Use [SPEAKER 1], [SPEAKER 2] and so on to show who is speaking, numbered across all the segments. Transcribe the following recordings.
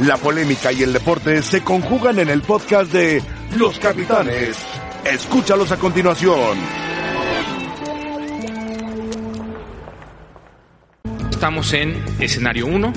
[SPEAKER 1] La polémica y el deporte se conjugan en el podcast de Los Capitanes. Escúchalos a continuación.
[SPEAKER 2] Estamos en escenario 1,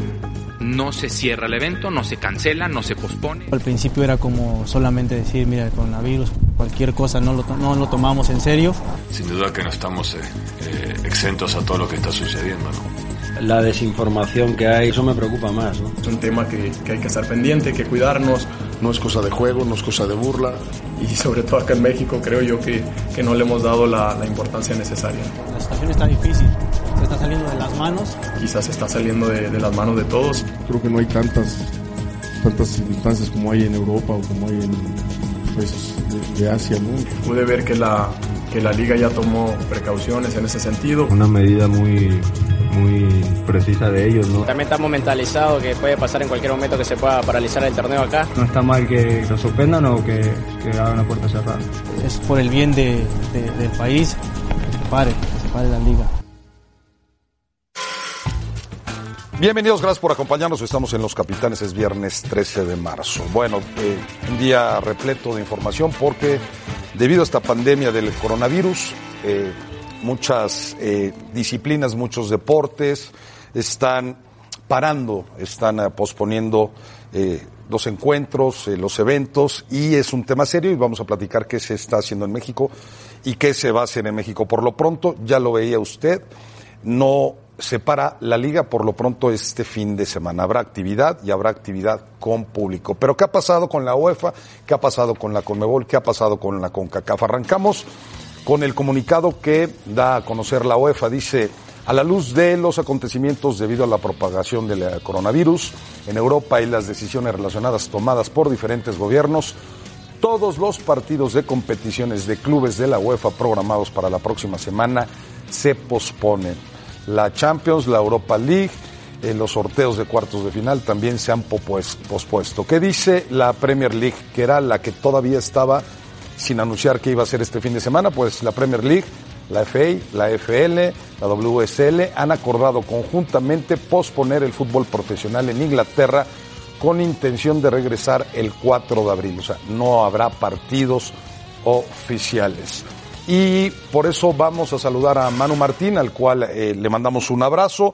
[SPEAKER 2] no se cierra el evento, no se cancela, no se pospone.
[SPEAKER 3] Al principio era como solamente decir, mira, el coronavirus, cualquier cosa no lo, no lo tomamos en serio.
[SPEAKER 4] Sin duda que no estamos eh, eh, exentos a todo lo que está sucediendo. ¿no?
[SPEAKER 5] La desinformación que hay, eso me preocupa más. ¿no?
[SPEAKER 6] Es un tema que, que, hay que estar pendiente, que cuidarnos.
[SPEAKER 7] No es cosa de juego, no es cosa de burla.
[SPEAKER 6] Y sobre todo acá en México creo yo que, que no le hemos dado la, la, importancia necesaria.
[SPEAKER 3] La situación está difícil, se está saliendo de las manos.
[SPEAKER 6] Quizás se está saliendo de, de las manos de todos.
[SPEAKER 7] Creo que no hay tantas, tantas circunstancias como hay en Europa o como hay en países de, de Asia. ¿no?
[SPEAKER 6] Pude ver que la, que la liga ya tomó precauciones en ese sentido.
[SPEAKER 8] Una medida muy muy precisa de ellos. ¿no?
[SPEAKER 9] También estamos mentalizados que puede pasar en cualquier momento que se pueda paralizar el torneo acá.
[SPEAKER 8] No está mal que lo suspendan o que, que hagan la puerta cerrada.
[SPEAKER 3] Es por el bien de, de, del país que se pare, que se pare la liga.
[SPEAKER 10] Bienvenidos, gracias por acompañarnos. Estamos en Los Capitanes, es viernes 13 de marzo. Bueno, eh, un día repleto de información porque debido a esta pandemia del coronavirus, eh, muchas eh, disciplinas, muchos deportes están parando, están uh, posponiendo eh, los encuentros, eh, los eventos, y es un tema serio y vamos a platicar qué se está haciendo en México y qué se va a hacer en México. Por lo pronto, ya lo veía usted, no se para la liga por lo pronto este fin de semana. Habrá actividad y habrá actividad con público. Pero ¿qué ha pasado con la UEFA? ¿Qué ha pasado con la Conmebol? ¿Qué ha pasado con la CONCACAF? Arrancamos con el comunicado que da a conocer la UEFA. Dice, a la luz de los acontecimientos debido a la propagación del coronavirus en Europa y las decisiones relacionadas tomadas por diferentes gobiernos, todos los partidos de competiciones de clubes de la UEFA programados para la próxima semana se posponen. La Champions, la Europa League, eh, los sorteos de cuartos de final también se han pospuesto. ¿Qué dice la Premier League, que era la que todavía estaba sin anunciar qué iba a ser este fin de semana, pues la Premier League, la FA, la FL, la WSL han acordado conjuntamente posponer el fútbol profesional en Inglaterra con intención de regresar el 4 de abril. O sea, no habrá partidos oficiales. Y por eso vamos a saludar a Manu Martín, al cual eh, le mandamos un abrazo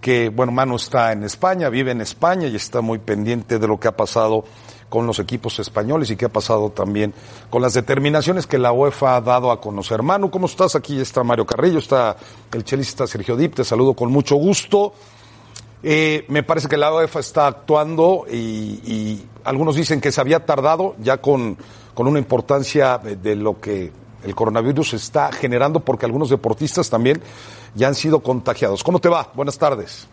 [SPEAKER 10] que, bueno, Manu está en España, vive en España y está muy pendiente de lo que ha pasado con los equipos españoles y qué ha pasado también con las determinaciones que la UEFA ha dado a conocer. Manu, ¿cómo estás? Aquí está Mario Carrillo, está el chelista Sergio Dip, te saludo con mucho gusto. Eh, me parece que la UEFA está actuando y, y, algunos dicen que se había tardado ya con, con una importancia de, de lo que el coronavirus está generando porque algunos deportistas también ya han sido contagiados. ¿Cómo te va? Buenas tardes.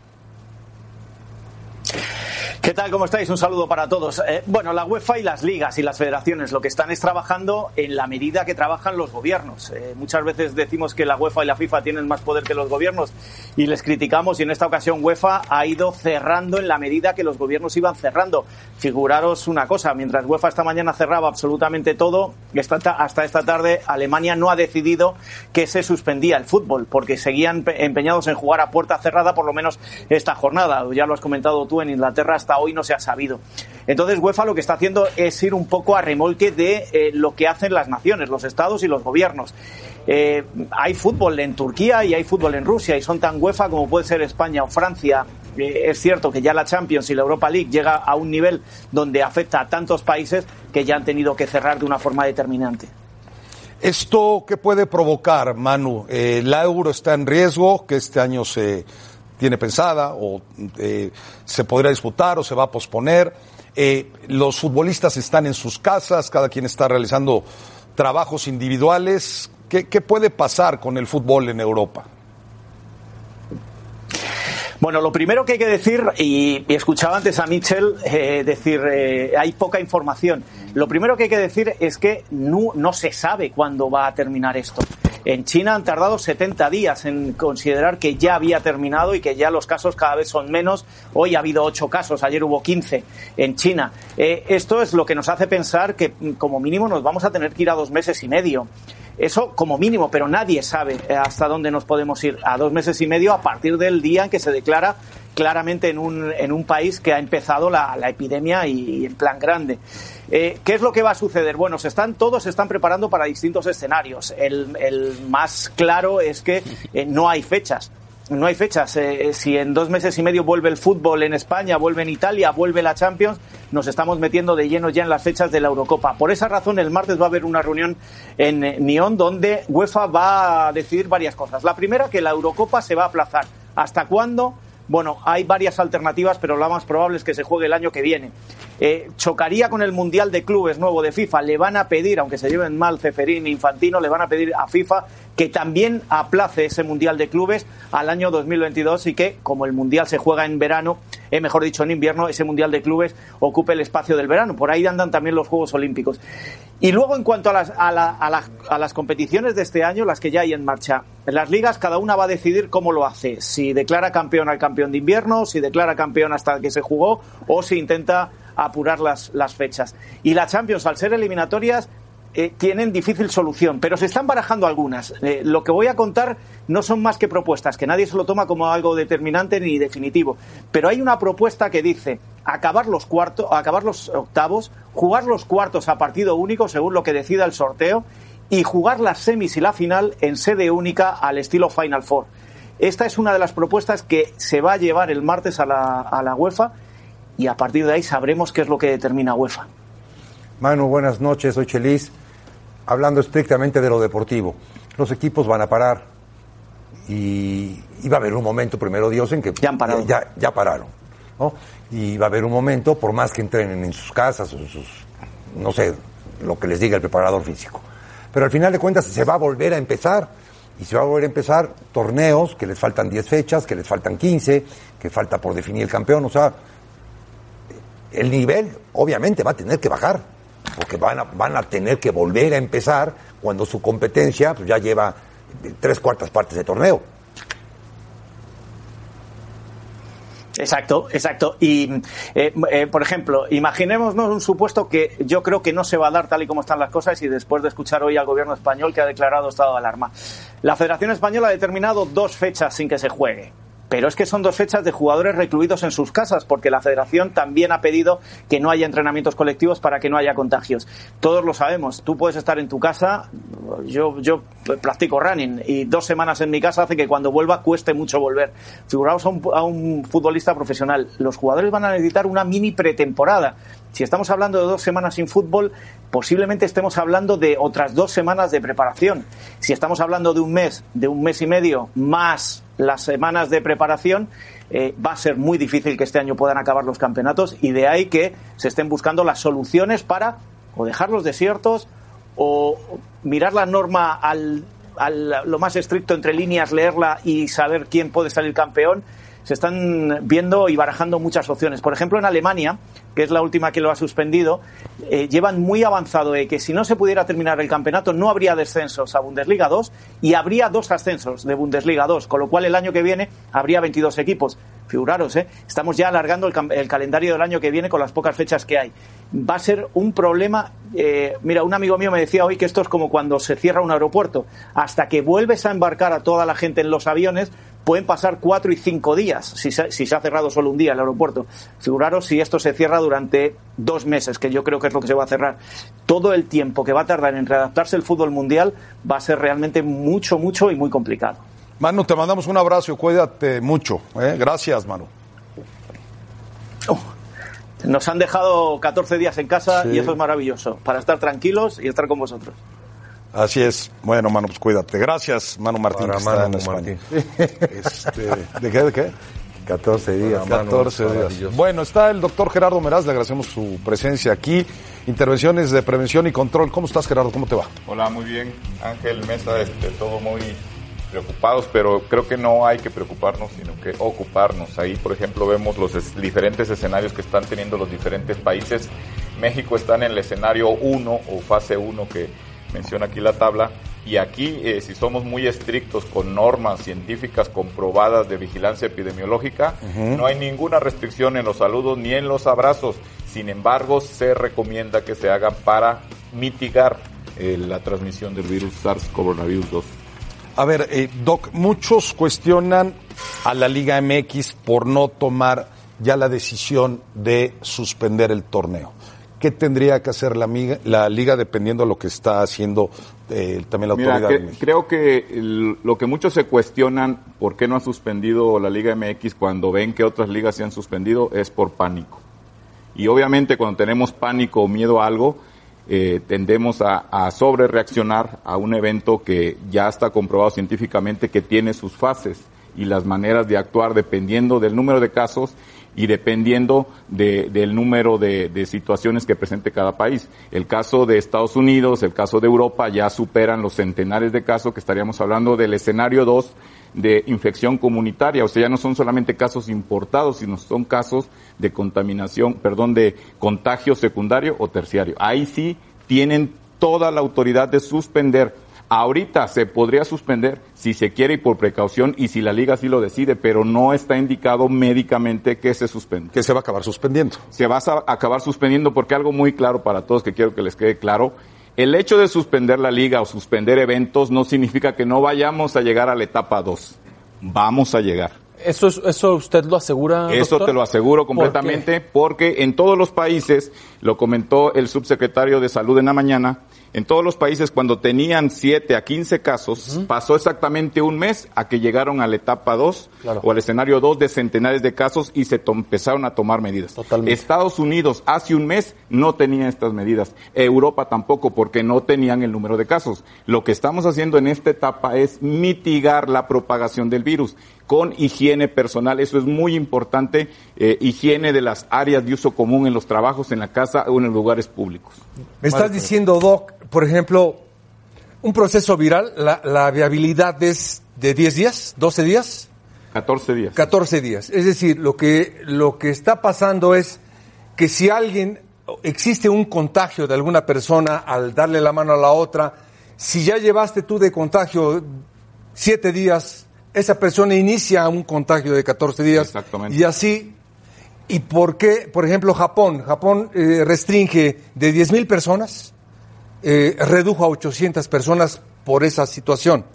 [SPEAKER 11] ¿Qué tal? ¿Cómo estáis? Un saludo para todos. Eh, bueno, la UEFA y las ligas y las federaciones lo que están es trabajando en la medida que trabajan los gobiernos. Eh, muchas veces decimos que la UEFA y la FIFA tienen más poder que los gobiernos y les criticamos y en esta ocasión UEFA ha ido cerrando en la medida que los gobiernos iban cerrando. Figuraros una cosa, mientras UEFA esta mañana cerraba absolutamente todo, hasta esta tarde Alemania no ha decidido que se suspendía el fútbol porque seguían empeñados en jugar a puerta cerrada por lo menos esta jornada. Ya lo has comentado tú en Inglaterra hasta hoy no se ha sabido. Entonces UEFA lo que está haciendo es ir un poco a remolque de eh, lo que hacen las naciones, los estados y los gobiernos. Eh, hay fútbol en Turquía y hay fútbol en Rusia y son tan UEFA como puede ser España o Francia. Eh, es cierto que ya la Champions y la Europa League llega a un nivel donde afecta a tantos países que ya han tenido que cerrar de una forma determinante.
[SPEAKER 10] ¿Esto qué puede provocar, Manu? Eh, la euro está en riesgo, que este año se tiene pensada o eh, se podría disputar o se va a posponer. Eh, los futbolistas están en sus casas, cada quien está realizando trabajos individuales. ¿Qué, puede pasar con el fútbol en Europa?
[SPEAKER 11] Bueno, lo primero que hay que decir, y, y escuchaba antes a Mitchell eh, decir, eh, hay poca información. Lo primero que hay que decir es que no, no se sabe cuándo va a terminar esto. En China han tardado 70 días en considerar que ya había terminado y que ya los casos cada vez son menos. Hoy ha habido 8 casos, ayer hubo 15 en China. Eh, esto es lo que nos hace pensar que como mínimo nos vamos a tener que ir a dos meses y medio. Eso como mínimo, pero nadie sabe hasta dónde nos podemos ir. A dos meses y medio a partir del día en que se declara claramente en un, en un país que ha empezado la, la epidemia y, y, en plan grande. Eh, ¿Qué es lo que va a suceder? Bueno, se están, todos se están preparando para distintos escenarios. El, más claro es que eh, no hay fechas. No hay fechas. Eh, si en dos meses y medio vuelve el fútbol en España, vuelve en Italia, vuelve la Champions, nos estamos metiendo de lleno ya en las fechas de la Eurocopa. Por esa razón, el martes va a haber una reunión en Nyon donde UEFA va a decidir varias cosas. La primera, que la Eurocopa se va a aplazar. ¿Hasta cuándo? Bueno, hay varias alternativas, pero la más probable es que se juegue el año que viene. Eh, chocaría con el Mundial de Clubes nuevo de FIFA. Le van a pedir, aunque se lleven mal Ceferín e Infantino, le van a pedir a FIFA que también aplace ese Mundial de Clubes al año 2022 y que, como el Mundial se juega en verano, eh, mejor dicho en invierno, ese Mundial de Clubes ocupe el espacio del verano. Por ahí andan también los Juegos Olímpicos. Y luego, en cuanto a las, a, la, a, a las competiciones de este año, las que ya hay en marcha, en las ligas cada una va a decidir cómo lo hace. Si declara campeón al campeón de invierno, si declara campeón hasta que se jugó o si intenta apurar las, las fechas. Y la Champions, al ser eliminatorias, eh, tienen difícil solución, pero se están barajando algunas. Eh, lo que voy a contar no son más que propuestas, que nadie se lo toma como algo determinante ni definitivo. Pero hay una propuesta que dice acabar los cuartos, acabar los octavos, jugar los cuartos a partido único según lo que decida el sorteo y jugar las semis y la final en sede única al estilo Final Four. Esta es una de las propuestas que se va a llevar el martes a la, a la UEFA y a partir de ahí sabremos qué es lo que determina UEFA.
[SPEAKER 12] Manu, buenas noches, soy Chelis. Hablando estrictamente de lo deportivo, los equipos van a parar y, y va a haber un momento, primero Dios, en que
[SPEAKER 11] ya, han parado.
[SPEAKER 12] ya, ya pararon. ¿no? Y va a haber un momento, por más que entrenen en sus casas o en sus, no sé, lo que les diga el preparador físico. Pero al final de cuentas se va a volver a empezar y se va a volver a empezar torneos que les faltan 10 fechas, que les faltan 15, que falta por definir el campeón, o sea, el nivel obviamente va a tener que bajar, porque van a, van a tener que volver a empezar cuando su competencia pues, ya lleva tres cuartas partes de torneo.
[SPEAKER 11] Exacto, exacto. Y, eh, eh, por ejemplo, imaginémonos un supuesto que yo creo que no se va a dar tal y como están las cosas y después de escuchar hoy al gobierno español que ha declarado estado de alarma. La Federación Española ha determinado dos fechas sin que se juegue. Pero es que son dos fechas de jugadores recluidos en sus casas, porque la federación también ha pedido que no haya entrenamientos colectivos para que no haya contagios. Todos lo sabemos. Tú puedes estar en tu casa, yo, yo practico running y dos semanas en mi casa hace que cuando vuelva cueste mucho volver. Figuraos a un, a un futbolista profesional. Los jugadores van a necesitar una mini pretemporada. Si estamos hablando de dos semanas sin fútbol, posiblemente estemos hablando de otras dos semanas de preparación. Si estamos hablando de un mes, de un mes y medio, más las semanas de preparación, eh, va a ser muy difícil que este año puedan acabar los campeonatos y de ahí que se estén buscando las soluciones para o dejarlos desiertos o mirar la norma al, al, lo más estricto entre líneas, leerla y saber quién puede salir campeón se están viendo y barajando muchas opciones. Por ejemplo, en Alemania, que es la última que lo ha suspendido, eh, llevan muy avanzado de que si no se pudiera terminar el campeonato no habría descensos a Bundesliga 2 y habría dos ascensos de Bundesliga 2, con lo cual el año que viene habría 22 equipos. Figuraros, ¿eh? estamos ya alargando el, calendario del año que viene con las pocas fechas que hay. Va a ser un problema. Eh, mira, un amigo mío me decía hoy que esto es como cuando se cierra un aeropuerto. Hasta que vuelves a embarcar a toda la gente en los aviones, pueden pasar cuatro y cinco días si se, si se, ha cerrado solo un día el aeropuerto. Figuraros si esto se cierra durante dos meses, que yo creo que es lo que se va a cerrar. Todo el tiempo que va a tardar en readaptarse el fútbol mundial va a ser realmente mucho, mucho y muy complicado.
[SPEAKER 10] Manu, te mandamos un abrazo cuídate mucho. ¿eh? Gracias, Manu.
[SPEAKER 11] Oh, nos han dejado 14 días en casa sí. y eso es maravilloso, para estar tranquilos y estar con vosotros.
[SPEAKER 10] Así es. Bueno, Manu, pues cuídate. Gracias, Manu Martín,
[SPEAKER 8] Para
[SPEAKER 10] que
[SPEAKER 8] Manu
[SPEAKER 10] está en
[SPEAKER 8] Martín.
[SPEAKER 10] España. Este, ¿De qué? ¿De qué?
[SPEAKER 8] 14 días. Manu,
[SPEAKER 10] 14 días. Bueno, está el doctor Gerardo Meraz, le agradecemos su presencia aquí. Intervenciones de prevención y control. ¿Cómo estás, Gerardo? ¿Cómo te va?
[SPEAKER 13] Hola, muy bien. Ángel, Mesa, este, todo muy preocupados, pero creo que no hay que preocuparnos, sino que ocuparnos. Ahí, por ejemplo, vemos los es- diferentes escenarios que están teniendo los diferentes países. México está en el escenario 1 o fase 1 que menciona aquí la tabla. Y aquí, eh, si somos muy estrictos con normas científicas comprobadas de vigilancia epidemiológica, no hay ninguna restricción en los saludos ni en los abrazos. Sin embargo, se recomienda que se hagan para mitigar eh, la transmisión del virus SARS-CoV-2.
[SPEAKER 10] A ver, eh, Doc, muchos cuestionan a la Liga MX por no tomar ya la decisión de suspender el torneo. ¿Qué tendría que hacer la, la liga dependiendo de lo que está haciendo eh, también la
[SPEAKER 13] Mira,
[SPEAKER 10] autoridad
[SPEAKER 13] que-
[SPEAKER 10] de México?
[SPEAKER 13] creo que el- lo que muchos se cuestionan por qué no ha suspendido la Liga MX cuando ven que otras ligas se han suspendido es por pánico. Y obviamente cuando tenemos pánico o miedo a algo, eh, tendemos a, a sobre reaccionar a un evento que ya está comprobado científicamente que tiene sus fases y las maneras de actuar dependiendo del número de casos y dependiendo de- del número de, de situaciones que presente cada país. El caso de Estados Unidos, el caso de Europa ya superan los centenares de casos que estaríamos hablando del escenario 2 de infección comunitaria, o sea, ya no son solamente casos importados, sino son casos de contaminación, perdón, de contagio secundario o terciario. Ahí sí tienen toda la autoridad de suspender. Ahorita se podría suspender si se quiere y por precaución y si la liga sí lo decide, pero no está indicado médicamente que se suspende.
[SPEAKER 10] Que se va a acabar suspendiendo.
[SPEAKER 13] Se va a acabar suspendiendo porque algo muy claro para todos que quiero que les quede claro, el hecho de suspender la liga o suspender eventos no significa que no vayamos a llegar a la etapa 2. Vamos a llegar.
[SPEAKER 14] ¿Eso, es- eso usted lo asegura?
[SPEAKER 13] Eso
[SPEAKER 14] doctor?
[SPEAKER 13] te lo aseguro
[SPEAKER 14] ¿Por
[SPEAKER 13] completamente porque en todos los países, lo comentó el subsecretario de Salud en la mañana, en todos los países cuando tenían 7 a 15 casos, pasó exactamente un mes a que llegaron a la etapa 2
[SPEAKER 14] Claro.
[SPEAKER 13] o al escenario 2 de centenares de casos y se empezaron a tomar medidas. Estados Unidos hace un mes no tenía estas medidas. Europa tampoco porque no tenían el número de casos. Lo que estamos haciendo en esta etapa es mitigar la propagación del virus con higiene personal. Eso es muy importante. eh, higiene de las áreas de uso común en los trabajos, en la casa o en los lugares públicos.
[SPEAKER 15] Me estás diciendo, Doc, por ejemplo, un proceso viral, la, la viabilidad es de 10 días, 12 días,
[SPEAKER 13] 14 días.
[SPEAKER 15] 14 días. Es decir, lo que, lo que está pasando es que si alguien, existe un contagio de alguna persona al darle la mano a la otra, si ya llevaste tú de contagio 7 días, esa persona inicia un contagio de 14 días.
[SPEAKER 13] Exactamente.
[SPEAKER 15] Y así ¿Y por qué, por ejemplo, Japón? Japón eh, restringe de 10.000 personas, eh, redujo a 800 personas por esa situación.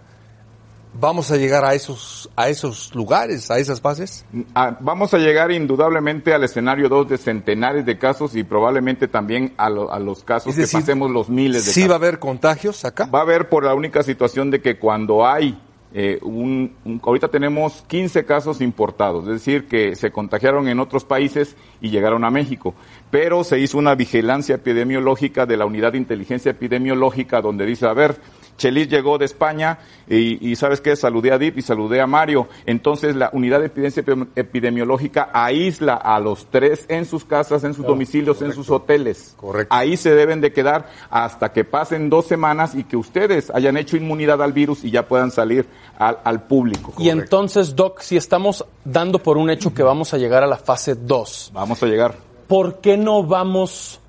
[SPEAKER 15] ¿Vamos a llegar a esos, a esos lugares, a esas bases?
[SPEAKER 13] Ah, vamos a llegar indudablemente al escenario 2 de centenares de casos y probablemente también a, lo- a los casos
[SPEAKER 15] decir,
[SPEAKER 13] que pasemos los miles de
[SPEAKER 15] ¿Sí
[SPEAKER 13] casos.
[SPEAKER 15] va a haber contagios acá?
[SPEAKER 13] Va a haber por la única situación de que cuando hay eh, un, un- ahorita tenemos 15 casos importados, es decir, que se contagiaron en otros países y llegaron a México, pero se hizo una vigilancia epidemiológica de la unidad de inteligencia epidemiológica donde dice, a ver, Chelis llegó de España y, y sabes qué, saludé a Dip y saludé a Mario. Entonces la unidad de evidencia epi- epidemiológica aísla a los tres en sus casas, en sus domicilios, en sus hoteles. Ahí se deben de quedar hasta que pasen dos semanas y que ustedes hayan hecho inmunidad al virus y ya puedan salir al, al público.
[SPEAKER 14] Y entonces, Doc, si estamos dando por un hecho que vamos a llegar a la fase 2,
[SPEAKER 13] Vamos a llegar.
[SPEAKER 14] ¿por qué no vamos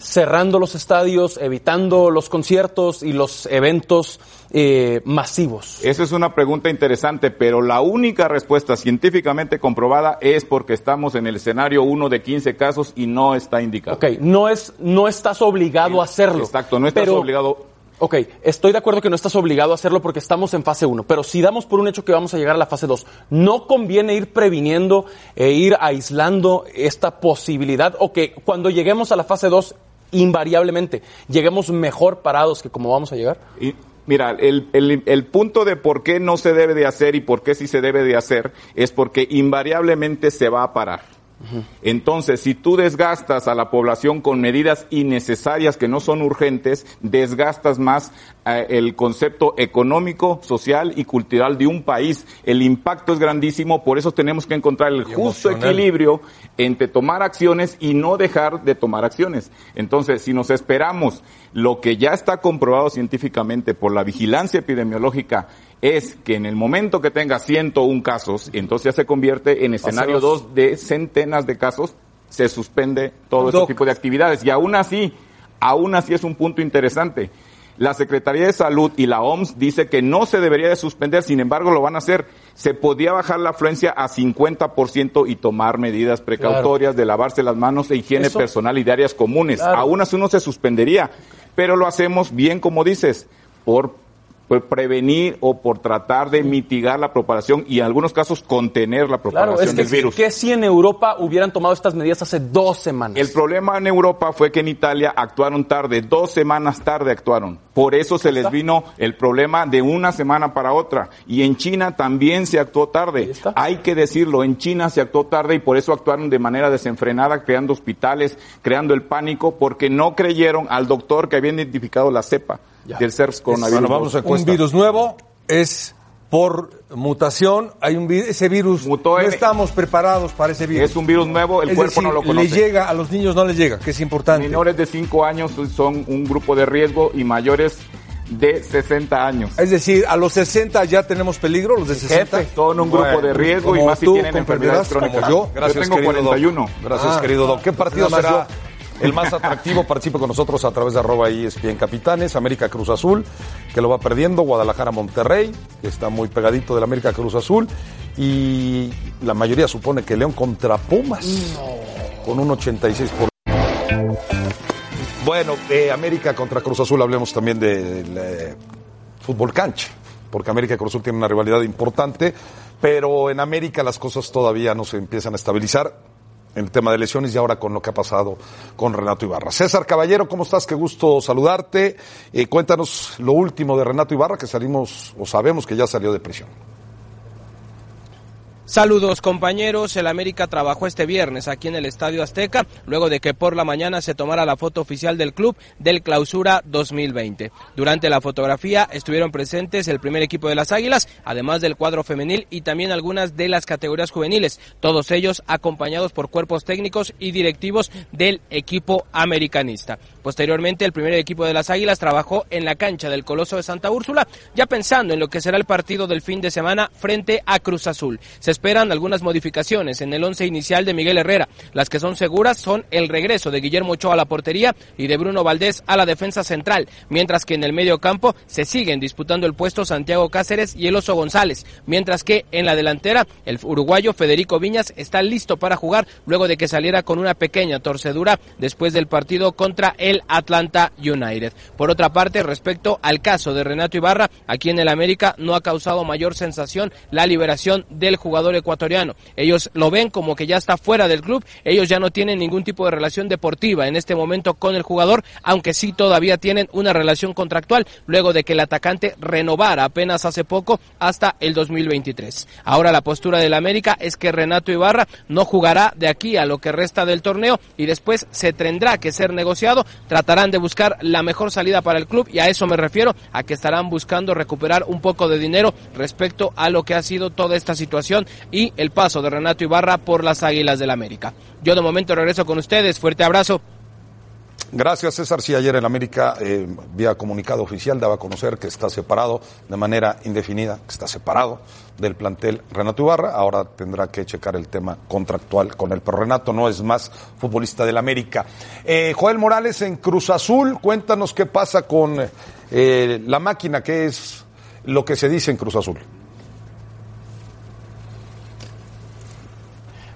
[SPEAKER 14] cerrando los estadios, evitando los conciertos y los eventos eh, masivos?
[SPEAKER 13] Esa es una pregunta interesante, pero la única respuesta científicamente comprobada es porque estamos en el escenario 1 de 15 casos y no está indicado.
[SPEAKER 14] Ok, no, es, no estás obligado a hacerlo.
[SPEAKER 13] Exacto, no estás
[SPEAKER 14] pero-
[SPEAKER 13] obligado.
[SPEAKER 14] Ok, estoy de acuerdo que no estás obligado a hacerlo porque estamos en fase 1, pero si damos por un hecho que vamos a llegar a la fase 2, ¿no conviene ir previniendo e ir aislando esta posibilidad o que cuando lleguemos a la fase 2, invariablemente, lleguemos mejor parados que como vamos a llegar?
[SPEAKER 13] Y, mira, el, el, el punto de por qué no se debe de hacer y por qué sí se debe de hacer es porque invariablemente se va a parar. Entonces, si tú desgastas a la población con medidas innecesarias que no son urgentes, desgastas más eh, el concepto económico, social y cultural de un país. El impacto es grandísimo, por eso tenemos que encontrar el justo
[SPEAKER 15] emocional.
[SPEAKER 13] equilibrio entre tomar acciones y no dejar de tomar acciones. Entonces, si nos esperamos lo que ya está comprobado científicamente por la vigilancia epidemiológica es que en el momento que tenga 101 casos, entonces ya se convierte en escenario
[SPEAKER 15] Pasemos.
[SPEAKER 13] 2 de centenas de casos, se suspende todo ese tipo de actividades. Y aún así, aún así es un punto interesante. La Secretaría de Salud y la OMS dice que no se debería de suspender, sin embargo lo van a hacer. Se podía bajar la afluencia a 50% y tomar medidas precautorias de lavarse las manos e higiene
[SPEAKER 14] Eso-
[SPEAKER 13] personal y de áreas comunes.
[SPEAKER 14] Claro.
[SPEAKER 13] Aún así uno se suspendería, pero lo hacemos bien como dices, por por prevenir o por tratar de mitigar la propagación y en algunos casos contener la propagación
[SPEAKER 14] Claro, es que,
[SPEAKER 13] del virus.
[SPEAKER 14] que si en Europa hubieran tomado estas medidas hace dos semanas.
[SPEAKER 13] El problema en Europa fue que en Italia actuaron tarde, dos semanas tarde actuaron. Por eso se les vino el problema de una semana para otra. Y en China también se actuó tarde. Hay que decirlo, en China se actuó tarde y por eso actuaron de manera desenfrenada, creando hospitales, creando el pánico, porque no creyeron al doctor que había identificado la cepa del SARS coronavirus.
[SPEAKER 15] un virus nuevo es por mutación, hay un ese virus no
[SPEAKER 13] en-
[SPEAKER 15] estamos preparados para ese virus.
[SPEAKER 13] Es un virus nuevo, el
[SPEAKER 15] Es
[SPEAKER 13] cuerpo
[SPEAKER 15] decir,
[SPEAKER 13] no lo conoce.
[SPEAKER 15] Le llega a los niños no les llega, que es importante.
[SPEAKER 13] Menores de 5 años son un grupo de riesgo y mayores de 60 años.
[SPEAKER 15] Es decir, a los 60 ya tenemos peligro, los de 60.
[SPEAKER 13] Jefe, son un grupo
[SPEAKER 15] Bueno,
[SPEAKER 13] de riesgo y más si
[SPEAKER 15] tú
[SPEAKER 13] tienen enfermedades crónicas.
[SPEAKER 15] como yo.
[SPEAKER 10] Gracias,
[SPEAKER 13] yo tengo
[SPEAKER 10] querido Doc.
[SPEAKER 13] 41.
[SPEAKER 10] Gracias,
[SPEAKER 15] Ah.
[SPEAKER 10] querido Doc. ¿Qué partido será el más atractivo? Participe con nosotros a través de arroba ESPN Capitanes, América Cruz Azul, que lo va perdiendo, Guadalajara Monterrey, que está muy pegadito del América Cruz Azul, y la mayoría supone que León contra Pumas, con un 86 por Bueno, eh, América contra Cruz Azul, hablemos también del eh, fútbol cancha, porque América y Cruz Azul tienen una rivalidad importante, pero en América las cosas todavía no se empiezan a estabilizar en el tema de lesiones y ahora con lo que ha pasado con Renato Ibarra. César Caballero, ¿cómo estás? Qué gusto saludarte. Eh, cuéntanos lo último de Renato Ibarra, que salimos o sabemos que ya salió de prisión.
[SPEAKER 16] Saludos compañeros, el América trabajó este viernes aquí en el Estadio Azteca, luego de que por la mañana se tomara la foto oficial del club del Clausura 2020. Durante la fotografía estuvieron presentes el primer equipo de las Águilas, además del cuadro femenil y también algunas de las categorías juveniles, todos ellos acompañados por cuerpos técnicos y directivos del equipo americanista. Posteriormente, el primer equipo de las Águilas trabajó en la cancha del Coloso de Santa Úrsula, ya pensando en lo que será el partido del fin de semana frente a Cruz Azul. Se esperan algunas modificaciones en el once inicial de Miguel Herrera. Las que son seguras son el regreso de Guillermo Ochoa a la portería y de Bruno Valdés a la defensa central, mientras que en el medio campo se siguen disputando el puesto Santiago Cáceres y el Oso González, mientras que en la delantera el uruguayo Federico Viñas está listo para jugar luego de que saliera con una pequeña torcedura después del partido contra el Atlanta United. Por otra parte, respecto al caso de Renato Ibarra, aquí en el América no ha causado mayor sensación la liberación del jugador ecuatoriano. Ellos lo ven como que ya está fuera del club, ellos ya no tienen ningún tipo de relación deportiva en este momento con el jugador, aunque sí todavía tienen una relación contractual luego de que el atacante renovara apenas hace poco hasta el 2023. Ahora la postura del América es que Renato Ibarra no jugará de aquí a lo que resta del torneo y después se tendrá que ser negociado, tratarán de buscar la mejor salida para el club y a eso me refiero, a que estarán buscando recuperar un poco de dinero respecto a lo que ha sido toda esta situación y el paso de Renato Ibarra por las Águilas del América. Yo de momento regreso con ustedes, fuerte abrazo.
[SPEAKER 10] Gracias, César. Sí, ayer en América, eh, vía comunicado oficial, daba a conocer que está separado de manera indefinida, que está separado del plantel Renato Ibarra. Ahora tendrá que checar el tema contractual con él. Pero Renato no es más futbolista del América. Eh, Joel Morales en Cruz Azul, cuéntanos qué pasa con eh, la máquina, qué es lo que se dice en Cruz Azul.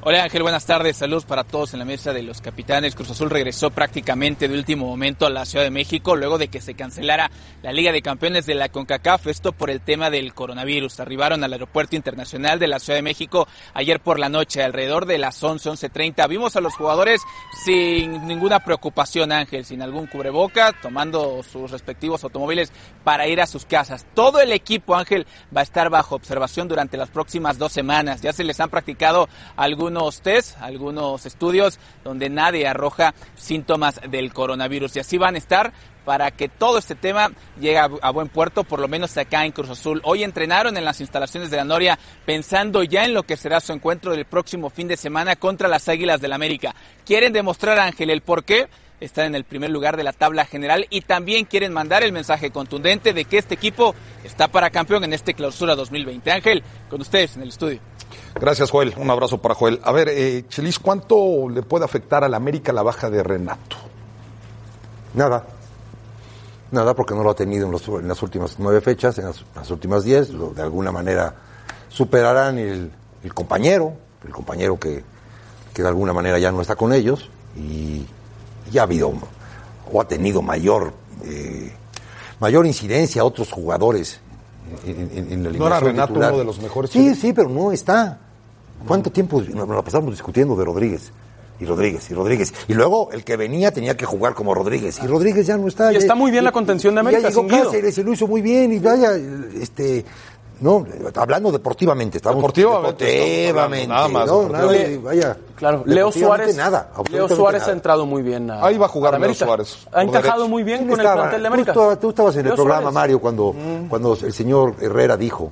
[SPEAKER 17] Hola Ángel, buenas tardes. Saludos para todos en la mesa de los capitanes. Cruz Azul regresó prácticamente de último momento a la Ciudad de México luego de que se cancelara la Liga de Campeones de la CONCACAF. Esto por el tema del coronavirus. Arribaron al Aeropuerto Internacional de la Ciudad de México ayer por la noche, alrededor de las 11, 11.30. Vimos a los jugadores sin ninguna preocupación, Ángel, sin algún cubreboca, tomando sus respectivos automóviles para ir a sus casas. Todo el equipo, Ángel, va a estar bajo observación durante las próximas dos semanas. Ya se les han practicado algunos test, algunos estudios donde nadie arroja síntomas del coronavirus y así van a estar para que todo este tema llegue a, buen puerto, por lo menos acá en Cruz Azul. Hoy entrenaron en las instalaciones de la Noria pensando ya en lo que será su encuentro del próximo fin de semana contra las Águilas del América. Quieren demostrar, Ángel, el por qué están en el primer lugar de la tabla general y también quieren mandar el mensaje contundente de que este equipo está para campeón en este clausura 2020. Ángel, con ustedes en el estudio.
[SPEAKER 10] Gracias, Joel. Un abrazo para Joel. A ver, eh, Chelis, ¿cuánto le puede afectar a la América la baja de Renato?
[SPEAKER 12] Nada. Nada, porque no lo ha tenido en, los, en las últimas nueve fechas, en las, las últimas diez. Lo, de alguna manera superarán el, el compañero, el compañero que, que, de alguna manera ya no está con ellos. Y ya ha habido o ha tenido mayor, eh, mayor incidencia a otros jugadores en, en- en la
[SPEAKER 10] ¿No era Renato
[SPEAKER 12] titular.
[SPEAKER 10] uno de los mejores,
[SPEAKER 12] Sí, sí, pero no está. ¿Cuánto tiempo nos la pasamos discutiendo de Rodríguez? Y Rodríguez, y Rodríguez. Y luego el que venía tenía que jugar como Rodríguez. Y Rodríguez ya no está.
[SPEAKER 14] Y está muy bien la contención de América,
[SPEAKER 12] Ya llegó. Cáceres, se lo hizo muy bien. Y vaya, este... No, hablando deportivamente, estamos
[SPEAKER 10] Deportivamente
[SPEAKER 12] deportivamente,
[SPEAKER 10] nada más,
[SPEAKER 12] no, nada vaya,
[SPEAKER 14] Claro, Leo Suárez,
[SPEAKER 12] nada,
[SPEAKER 14] Leo Suárez
[SPEAKER 12] nada.
[SPEAKER 14] ha entrado muy bien a,
[SPEAKER 10] Ahí va a jugar
[SPEAKER 14] a
[SPEAKER 10] Leo
[SPEAKER 14] América.
[SPEAKER 10] Suárez,
[SPEAKER 14] Ha encajado muy bien
[SPEAKER 12] ¿Quién
[SPEAKER 14] con el plantel de
[SPEAKER 12] Tú
[SPEAKER 14] América.
[SPEAKER 12] estabas- Tú, estabas en el programa,
[SPEAKER 14] Suárez.
[SPEAKER 12] Mario, cuando, cuando el señor Herrera dijo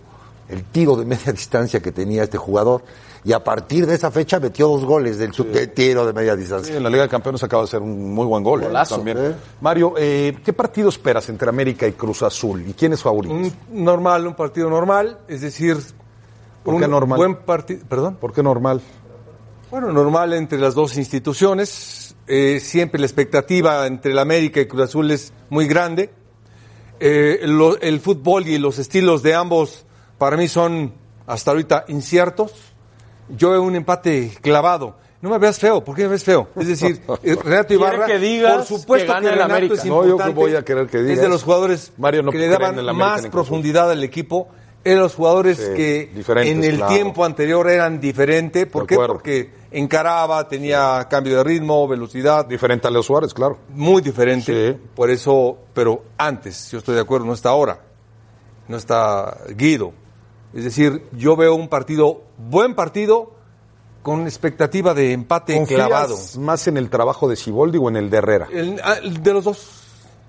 [SPEAKER 12] el tiro de media distancia que tenía este jugador y a partir de esa fecha metió dos goles del sub- de tiro de media
[SPEAKER 10] Sí,
[SPEAKER 12] distancia.
[SPEAKER 10] en la Liga de Campeones acaba de ser un muy buen gol. ¿eh?
[SPEAKER 14] Golazo.
[SPEAKER 10] También.
[SPEAKER 12] ¿Eh?
[SPEAKER 10] Mario, eh, ¿qué partido esperas entre América y Cruz Azul? ¿Y quién es favorito?
[SPEAKER 15] Un normal, un partido normal, es decir,
[SPEAKER 10] ¿Por
[SPEAKER 15] un
[SPEAKER 10] qué normal?
[SPEAKER 15] buen partido, perdón.
[SPEAKER 10] ¿Por qué normal?
[SPEAKER 15] Bueno, normal entre las dos instituciones. Eh, siempre la expectativa entre el América y Cruz Azul es muy grande. Eh, lo- el fútbol y los estilos de ambos para mí son hasta ahorita inciertos. Yo veo un empate clavado. No me veas feo, ¿por qué me ves feo? Es decir, eh, Renato Ibarra,
[SPEAKER 14] que digas
[SPEAKER 15] por supuesto
[SPEAKER 14] que gana el
[SPEAKER 15] Renato
[SPEAKER 14] América.
[SPEAKER 15] es
[SPEAKER 10] No, yo voy a querer que
[SPEAKER 15] Es
[SPEAKER 10] digas.
[SPEAKER 15] de los jugadores
[SPEAKER 10] Mario no
[SPEAKER 15] que le daban
[SPEAKER 10] en el América
[SPEAKER 15] más profundidad al equipo. Eran los jugadores
[SPEAKER 10] Sí,
[SPEAKER 15] que en el
[SPEAKER 10] claro.
[SPEAKER 15] tiempo anterior eran diferentes. ¿Por
[SPEAKER 10] De
[SPEAKER 15] qué?
[SPEAKER 10] acuerdo.
[SPEAKER 15] Porque encaraba, tenía cambio de ritmo, velocidad,
[SPEAKER 10] Diferente a Leo Suárez, claro.
[SPEAKER 15] muy diferente.
[SPEAKER 10] Sí.
[SPEAKER 15] Por eso, pero antes, yo estoy de acuerdo, no está ahora, no está Guido. Es decir, yo veo un partido, buen partido, con expectativa de empate
[SPEAKER 10] ¿Confías
[SPEAKER 15] clavado.
[SPEAKER 10] más en el trabajo de Siboldi o en el de Herrera?
[SPEAKER 15] El- ah, el de los dos,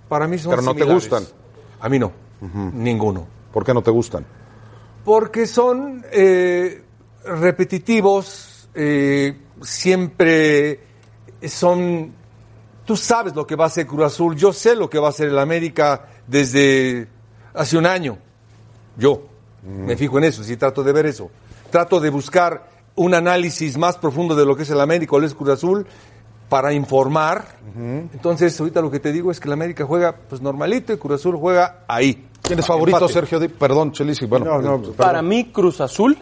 [SPEAKER 15] para mí son
[SPEAKER 10] Pero no te gustan.
[SPEAKER 15] A mí no, ninguno.
[SPEAKER 10] ¿Por qué no te gustan?
[SPEAKER 15] Porque son eh, repetitivos, eh, siempre son... Tú sabes lo que va a hacer Cruz Azul, yo sé lo que va a hacer el América desde hace un año. Yo me fijo en eso, sí trato de ver eso. Trato de buscar un análisis más profundo de lo que es el América o el es Cruz Azul para informar. Entonces, ahorita lo que te digo es que el América juega pues normalito y Cruz Azul juega ahí.
[SPEAKER 10] ¿Quién es favorito,
[SPEAKER 15] Empate.
[SPEAKER 10] Sergio? Di- Perdón, Chelici. Bueno,
[SPEAKER 12] No, no,
[SPEAKER 10] eh,
[SPEAKER 12] pues,
[SPEAKER 14] Para mí, Cruz Azul,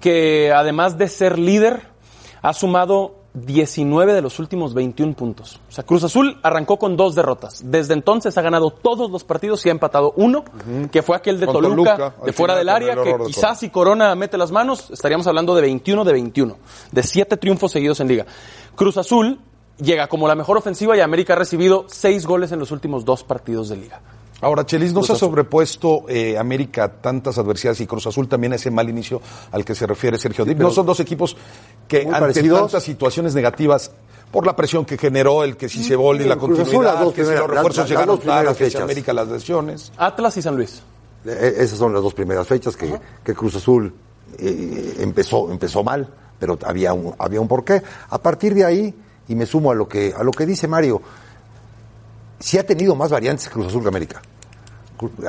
[SPEAKER 14] que además de ser líder, ha sumado 19 de los últimos 21 puntos. O sea, Cruz Azul arrancó con dos derrotas. Desde entonces ha ganado todos los partidos y ha empatado uno, que fue aquel de Toluca, de fuera del área, que
[SPEAKER 10] de
[SPEAKER 14] quizás si Corona mete las manos, estaríamos hablando de 21 de 21, de siete triunfos seguidos en liga. Cruz Azul llega como la mejor ofensiva y América ha recibido seis goles en los últimos dos partidos de liga.
[SPEAKER 10] Ahora, Chelis, ¿no
[SPEAKER 14] Cruz
[SPEAKER 10] se ha sobrepuesto eh, América a tantas adversidades y Cruz Azul también a ese mal inicio al que se refiere Sergio Dip?
[SPEAKER 12] pero
[SPEAKER 10] ¿No son dos equipos que ante
[SPEAKER 12] parecidos.
[SPEAKER 10] tantas situaciones negativas, por la presión que generó el que si se volvió y la
[SPEAKER 12] Cruz Azul,
[SPEAKER 10] continuidad,
[SPEAKER 12] las dos
[SPEAKER 10] que si los refuerzos
[SPEAKER 12] las- las
[SPEAKER 10] llegaron
[SPEAKER 12] primeras
[SPEAKER 10] tarde, que si. América las lesiones?
[SPEAKER 14] Atlas y San Luis.
[SPEAKER 12] Eh, Esas son las dos primeras fechas que, que Cruz Azul eh, empezó, empezó mal, pero había un, había un porqué. A partir de ahí, y me sumo a lo que, a lo que dice Mario, sí ha tenido más variantes Cruz Azul que América.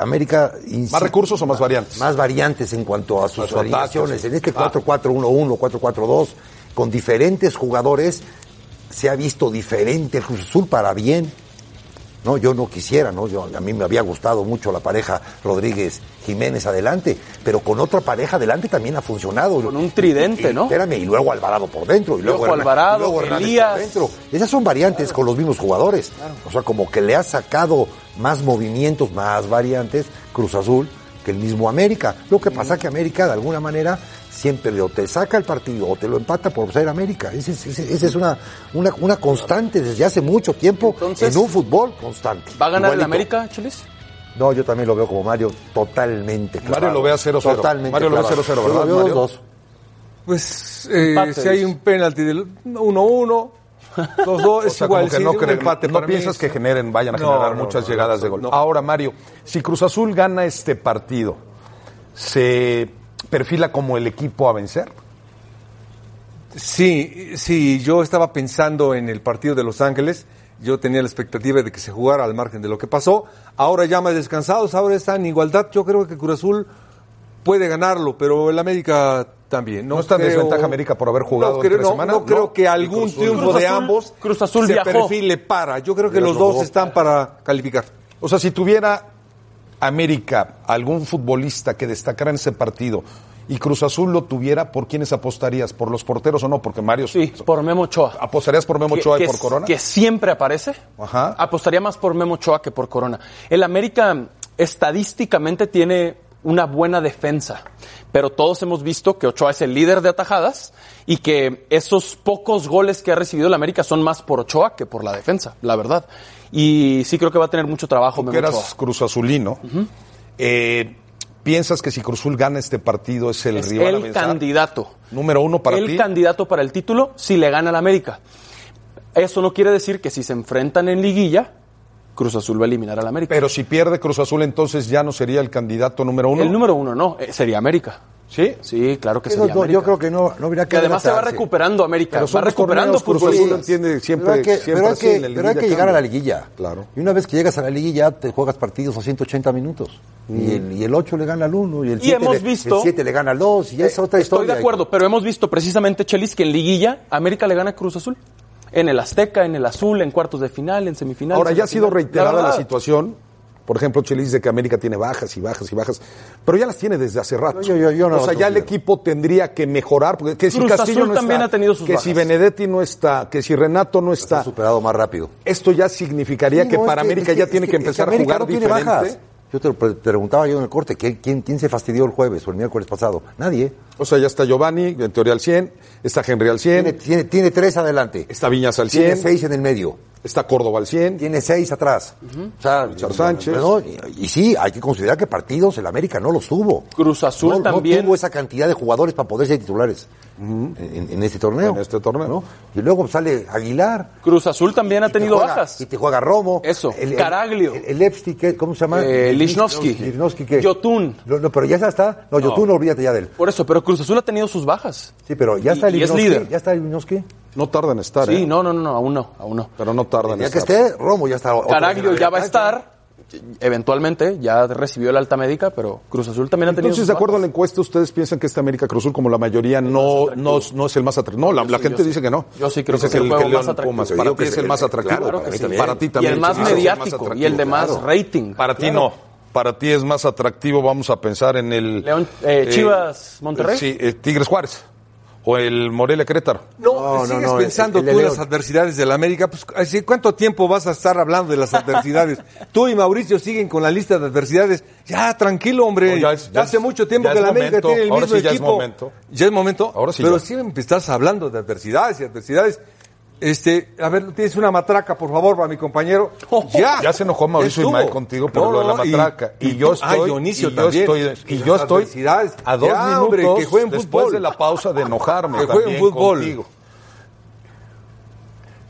[SPEAKER 12] América
[SPEAKER 10] ¿Más recursos o más variantes?
[SPEAKER 12] más variantes en cuanto a sus
[SPEAKER 10] sí.
[SPEAKER 12] En este
[SPEAKER 10] Ah.
[SPEAKER 12] 4-4-1-1, 4-4-2, con diferentes jugadores, se ha visto diferente el Cruz Azul para bien. No, yo no quisiera, ¿no? Yo, a mí me había gustado mucho la pareja Rodríguez Jiménez adelante, pero con otra pareja adelante también ha funcionado.
[SPEAKER 14] Con un tridente,
[SPEAKER 12] Y-
[SPEAKER 14] ¿no?
[SPEAKER 12] Espérame, y luego Alvarado por dentro, y luego, Herna-
[SPEAKER 14] Alvarado,
[SPEAKER 12] y luego
[SPEAKER 14] Elías.
[SPEAKER 12] por dentro. Esas son variantes con los mismos jugadores. O sea, como que le ha sacado más movimientos, más variantes Cruz Azul que el mismo América. Lo que pasa que América, de alguna manera, siempre o te saca el partido o te lo empata por ser América. Esa es, es una, una, una constante desde hace mucho tiempo
[SPEAKER 14] Entonces,
[SPEAKER 12] en un fútbol constante.
[SPEAKER 14] ¿Va a ganar el
[SPEAKER 12] Igualito.
[SPEAKER 14] América, Chelis?
[SPEAKER 12] No, yo también lo veo como Mario totalmente claro.
[SPEAKER 10] Mario lo ve a 0-0.
[SPEAKER 12] Totalmente
[SPEAKER 10] Mario lo ve a
[SPEAKER 12] clavado.
[SPEAKER 10] 0-0,
[SPEAKER 12] Yo lo
[SPEAKER 10] ¿verdad,
[SPEAKER 12] veo
[SPEAKER 10] Mario?
[SPEAKER 12] 2-2.
[SPEAKER 15] Pues eh, si hay un penalti del 1-1, 2-2,
[SPEAKER 10] O
[SPEAKER 15] es
[SPEAKER 10] sea,
[SPEAKER 15] igual.
[SPEAKER 10] que no,
[SPEAKER 15] un
[SPEAKER 10] creen-
[SPEAKER 15] empate
[SPEAKER 10] no piensas
[SPEAKER 15] es-
[SPEAKER 10] que generen, vayan a
[SPEAKER 15] No,
[SPEAKER 10] generar
[SPEAKER 15] no,
[SPEAKER 10] muchas llegadas de gol. Ahora, Mario, si Cruz Azul gana este partido, ¿se perfila como el equipo a vencer?
[SPEAKER 15] Sí, sí, yo estaba pensando en el partido de Los Ángeles, yo tenía la expectativa de que se jugara al margen de lo que pasó, ahora ya más descansados, ahora está en igualdad, yo creo que Cruz Azul puede ganarlo, pero el América también. No,
[SPEAKER 10] ¿No está en desventaja América por haber jugado
[SPEAKER 15] no
[SPEAKER 10] en
[SPEAKER 15] creo, no,
[SPEAKER 10] semanas?
[SPEAKER 15] no creo
[SPEAKER 10] No.
[SPEAKER 15] que algún
[SPEAKER 10] Cruz
[SPEAKER 15] triunfo
[SPEAKER 14] Cruz
[SPEAKER 15] de
[SPEAKER 14] Azul-
[SPEAKER 15] ambos
[SPEAKER 14] Cruz Azul
[SPEAKER 15] se
[SPEAKER 14] viajó.
[SPEAKER 15] perfile para. Yo creo que los
[SPEAKER 10] lo
[SPEAKER 15] dos
[SPEAKER 10] jugó.
[SPEAKER 15] están para calificar.
[SPEAKER 10] O sea, si tuviera América algún futbolista que destacara en ese partido y Cruz Azul lo tuviera, ¿por quiénes apostarías? ¿Por los porteros o no? Porque Mario...
[SPEAKER 14] Sí, por Memo Ochoa.
[SPEAKER 10] ¿Apostarías por Memo
[SPEAKER 14] que-
[SPEAKER 10] Ochoa y por Corona?
[SPEAKER 14] Que siempre aparece.
[SPEAKER 10] Ajá.
[SPEAKER 14] Apostaría más por Memo Ochoa que por Corona. El América estadísticamente tiene una buena defensa. Pero todos hemos visto que Ochoa es el líder de atajadas y que esos pocos goles que ha recibido el América son más por Ochoa que por la defensa, la verdad. Y sí creo que va a tener mucho trabajo.
[SPEAKER 10] Tú que eras
[SPEAKER 14] Ochoa.
[SPEAKER 10] Cruz Azulino, eh, ¿piensas que si Cruz Azul gana este partido es el
[SPEAKER 14] Es
[SPEAKER 10] rival
[SPEAKER 14] el candidato.
[SPEAKER 10] Número uno para
[SPEAKER 14] el
[SPEAKER 10] ti.
[SPEAKER 14] candidato para el título si le gana al América. Eso no quiere decir que si se enfrentan en liguilla, Cruz Azul va a eliminar al América.
[SPEAKER 10] Pero si pierde Cruz Azul, entonces ya no sería el candidato número uno.
[SPEAKER 14] El número uno no, eh, sería América.
[SPEAKER 10] ¿Sí?
[SPEAKER 14] Sí, claro que
[SPEAKER 12] no,
[SPEAKER 14] América.
[SPEAKER 12] yo creo que no, no habría que
[SPEAKER 14] Que además se va recuperando América,
[SPEAKER 10] Pero
[SPEAKER 14] va recuperando
[SPEAKER 10] Cruz Azul entiende siempre,
[SPEAKER 12] pero hay que,
[SPEAKER 10] siempre
[SPEAKER 12] pero hay
[SPEAKER 10] así,
[SPEAKER 12] que- pero hay que llegar a la liguilla.
[SPEAKER 10] Claro.
[SPEAKER 12] Y una vez que llegas a la liguilla, te juegas partidos a 180 minutos. Y, el, y el 8 le gana al 1, y el
[SPEAKER 14] Y
[SPEAKER 12] 7
[SPEAKER 14] hemos
[SPEAKER 12] le,
[SPEAKER 14] visto-
[SPEAKER 12] el 7 le gana al 2, y ya es otra
[SPEAKER 14] Estoy
[SPEAKER 12] historia.
[SPEAKER 14] de acuerdo, pero hemos visto precisamente, Chelis, que en liguilla América le gana a Cruz Azul. En el Azteca, en el Azul, en cuartos de final, en semifinales.
[SPEAKER 10] Ahora, ya ha sido reiterada la, situación. Por ejemplo, Chelis dice que América tiene bajas y bajas y bajas, pero ya las tiene desde hace rato.
[SPEAKER 12] Yo- yo- yo no
[SPEAKER 10] o sea, ya el equipo tendría que mejorar, porque que si
[SPEAKER 14] Cruz
[SPEAKER 10] Castillo
[SPEAKER 14] Azul
[SPEAKER 10] no
[SPEAKER 14] también
[SPEAKER 10] está,
[SPEAKER 14] ha tenido sus
[SPEAKER 10] que si. Benedetti no está, que si Renato no
[SPEAKER 12] Ha
[SPEAKER 10] está,
[SPEAKER 12] superado más rápido.
[SPEAKER 10] esto ya significaría
[SPEAKER 12] Sí,
[SPEAKER 10] que
[SPEAKER 12] no, es
[SPEAKER 10] para
[SPEAKER 12] que-
[SPEAKER 10] América
[SPEAKER 12] es
[SPEAKER 10] ya tiene que
[SPEAKER 12] es
[SPEAKER 10] empezar a jugar
[SPEAKER 12] no tiene
[SPEAKER 10] diferente.
[SPEAKER 12] bajas. Yo te lo pre- preguntaba yo en el corte, ¿quién, quién, quién se fastidió el jueves o el miércoles pasado? Nadie.
[SPEAKER 10] O sea, ya está Giovanni, en teoría al 100, está Henry al 100,
[SPEAKER 12] Tiene, tiene, tiene tres adelante.
[SPEAKER 10] está Viñas al
[SPEAKER 12] Tiene
[SPEAKER 10] 100,
[SPEAKER 12] seis en el medio.
[SPEAKER 10] Está Córdoba al 100,
[SPEAKER 12] Tiene seis atrás. O sea,
[SPEAKER 10] Richard Sánchez.
[SPEAKER 12] y, y sí, hay que considerar que partidos el América no los tuvo.
[SPEAKER 14] Cruz Azul
[SPEAKER 12] no, no
[SPEAKER 14] también.
[SPEAKER 12] tuvo esa cantidad de jugadores para poder ser titulares en, en este torneo.
[SPEAKER 10] En este torneo.
[SPEAKER 12] ¿no? Y luego sale Aguilar.
[SPEAKER 14] Cruz Azul también ha
[SPEAKER 12] y
[SPEAKER 14] tenido
[SPEAKER 12] juega-
[SPEAKER 14] bajas.
[SPEAKER 12] Y te juega Romo.
[SPEAKER 14] Eso, Caraglio.
[SPEAKER 12] El, el Epsti, ¿qué- ¿cómo se llama?
[SPEAKER 14] Eh, Lichnowsky.
[SPEAKER 12] Lichnowsky, ¿qué?
[SPEAKER 14] Yotun.
[SPEAKER 12] No, no, pero ya está. No, Yotun, olvídate ya de él.
[SPEAKER 14] Por eso, pero Cruz Azul ha tenido sus bajas.
[SPEAKER 12] Sí, pero ya está
[SPEAKER 14] es
[SPEAKER 12] Lichnowsky.
[SPEAKER 14] líder.
[SPEAKER 12] Ya está Lichnowsky.
[SPEAKER 10] No tarda en estar,
[SPEAKER 14] Sí,
[SPEAKER 10] ¿eh?
[SPEAKER 14] no, no, no, aún no, aún no.
[SPEAKER 10] pero no tarda en
[SPEAKER 12] Ya que
[SPEAKER 10] estar.
[SPEAKER 12] esté, Romo ya está.
[SPEAKER 14] Caraglio ya va a estar, eventualmente, ya recibió la alta médica, pero Cruz Azul también ha tenido
[SPEAKER 10] Entonces, de acuerdo a la encuesta, ¿ustedes piensan que este América Cruz Azul, como la mayoría, no, no, no es el más atractivo? No, la, la
[SPEAKER 14] sí,
[SPEAKER 10] gente
[SPEAKER 14] sí.
[SPEAKER 10] dice que no.
[SPEAKER 14] Yo sí creo
[SPEAKER 10] Dice
[SPEAKER 14] que es el juego más atractivo.
[SPEAKER 10] Para ti es el más atractivo.
[SPEAKER 12] claro, para mí también.
[SPEAKER 10] Para ti
[SPEAKER 14] Y
[SPEAKER 10] también.
[SPEAKER 14] el más
[SPEAKER 10] sí,
[SPEAKER 14] mediático, y el de más
[SPEAKER 10] claro.
[SPEAKER 14] rating.
[SPEAKER 10] Para ti
[SPEAKER 14] Claro.
[SPEAKER 10] no. Para ti es más atractivo, vamos a pensar en el...
[SPEAKER 14] León, eh, Chivas, Monterrey.
[SPEAKER 10] Sí, eh, Tigres Juárez. O el Morelia Querétaro.
[SPEAKER 15] No,
[SPEAKER 12] No,
[SPEAKER 15] sigues
[SPEAKER 12] no,
[SPEAKER 15] pensando
[SPEAKER 12] el de
[SPEAKER 15] tú en
[SPEAKER 12] León.
[SPEAKER 15] las adversidades de la América. Pues, así, ¿cuánto tiempo vas a estar hablando de las adversidades? tú y Mauricio siguen con la lista de adversidades. Ya, tranquilo, hombre.
[SPEAKER 10] No, ya es- ya
[SPEAKER 15] Hace
[SPEAKER 10] es-
[SPEAKER 15] mucho tiempo
[SPEAKER 10] ya
[SPEAKER 15] que la América
[SPEAKER 10] momento.
[SPEAKER 15] tiene el
[SPEAKER 10] Ahora
[SPEAKER 15] mismo
[SPEAKER 10] sí ya es
[SPEAKER 15] equipo.
[SPEAKER 10] momento.
[SPEAKER 15] Ya es momento.
[SPEAKER 10] Ahora sí
[SPEAKER 15] Pero
[SPEAKER 10] ya.
[SPEAKER 15] siempre estás hablando de adversidades y adversidades. Este, a ver, tienes una matraca, por favor, para mi compañero. Ya.
[SPEAKER 10] Ya se enojó Mauricio
[SPEAKER 15] Estuvo.
[SPEAKER 10] Ismael contigo por
[SPEAKER 15] No,
[SPEAKER 10] lo de la
[SPEAKER 15] no, y-
[SPEAKER 10] matraca. Y,
[SPEAKER 15] y
[SPEAKER 10] yo
[SPEAKER 15] tú- ah,
[SPEAKER 10] estoy,
[SPEAKER 15] Dionisio
[SPEAKER 10] y yo
[SPEAKER 15] también.
[SPEAKER 10] estoy,
[SPEAKER 15] Y
[SPEAKER 10] y yo estoy a dos
[SPEAKER 15] Ya,
[SPEAKER 10] minutos
[SPEAKER 15] hombre, que jueguen
[SPEAKER 10] después
[SPEAKER 15] fútbol.
[SPEAKER 10] de la pausa de enojarme
[SPEAKER 15] Que jueguen fútbol.
[SPEAKER 10] contigo.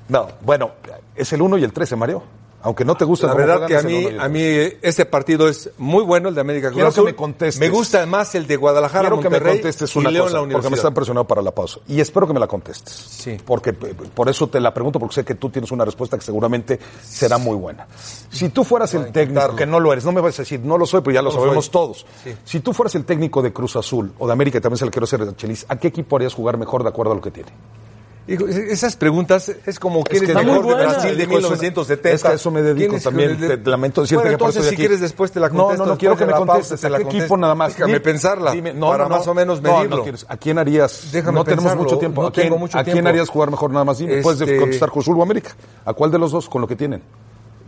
[SPEAKER 10] No, bueno, es el 1 y el 13, Mario. Aunque no te gusta
[SPEAKER 15] La verdad que a mí,
[SPEAKER 10] uno y
[SPEAKER 15] a mí este partido es muy bueno, el de América Cruz
[SPEAKER 10] Quiero que
[SPEAKER 15] Azul.
[SPEAKER 10] me contestes.
[SPEAKER 15] Me gusta más el de Guadalajara,
[SPEAKER 10] Quiero que me
[SPEAKER 15] Monterrey
[SPEAKER 10] contestes
[SPEAKER 15] y
[SPEAKER 10] una
[SPEAKER 15] León
[SPEAKER 10] cosa,
[SPEAKER 15] la
[SPEAKER 10] porque me están presionando para la pausa. Y espero que me la contestes.
[SPEAKER 15] Sí.
[SPEAKER 10] Porque por eso te la pregunto, porque sé que tú tienes una respuesta que seguramente será muy buena. Si tú fueras el técnico, que no lo eres, no me vas a decir, no lo soy, pues ya lo
[SPEAKER 15] No
[SPEAKER 10] sabemos
[SPEAKER 15] soy.
[SPEAKER 10] todos.
[SPEAKER 15] Sí.
[SPEAKER 10] Si tú fueras el técnico de Cruz Azul o de América, y también se le quiero hacer a Chelis, ¿a qué equipo harías jugar mejor de acuerdo a lo que tiene?
[SPEAKER 15] Hijo, esas preguntas es como quién es,
[SPEAKER 10] que
[SPEAKER 15] mejor de. Brasil de
[SPEAKER 10] Dijo, eso-
[SPEAKER 15] 1970.
[SPEAKER 10] es que eso me dedico
[SPEAKER 15] ¿Quién es-
[SPEAKER 10] también,
[SPEAKER 15] de-
[SPEAKER 10] te lamento decirte
[SPEAKER 15] Bueno,
[SPEAKER 10] que por eso
[SPEAKER 15] entonces si
[SPEAKER 10] aquí.
[SPEAKER 15] quieres después te la
[SPEAKER 10] No, no,
[SPEAKER 15] contesto.
[SPEAKER 10] no, quiero que me
[SPEAKER 15] pausa
[SPEAKER 10] contestes.
[SPEAKER 15] te
[SPEAKER 10] ¿A qué
[SPEAKER 15] contesto.
[SPEAKER 10] equipo nada más?
[SPEAKER 15] Déjame pensarla,
[SPEAKER 10] dime- no,
[SPEAKER 15] para
[SPEAKER 10] no, no.
[SPEAKER 15] más o menos
[SPEAKER 10] No, no
[SPEAKER 15] medirlo.
[SPEAKER 10] ¿A quién harías?
[SPEAKER 15] Déjame
[SPEAKER 10] no tenemos
[SPEAKER 15] pensarlo,
[SPEAKER 10] mucho tiempo.
[SPEAKER 15] no
[SPEAKER 10] ¿A quién,
[SPEAKER 15] tengo mucho
[SPEAKER 10] ¿A quién
[SPEAKER 15] tiempo.
[SPEAKER 10] harías jugar mejor nada más? Dime. Puedes
[SPEAKER 15] Este-
[SPEAKER 10] contestar Cruz o América. ¿A cuál de los dos con lo que tienen?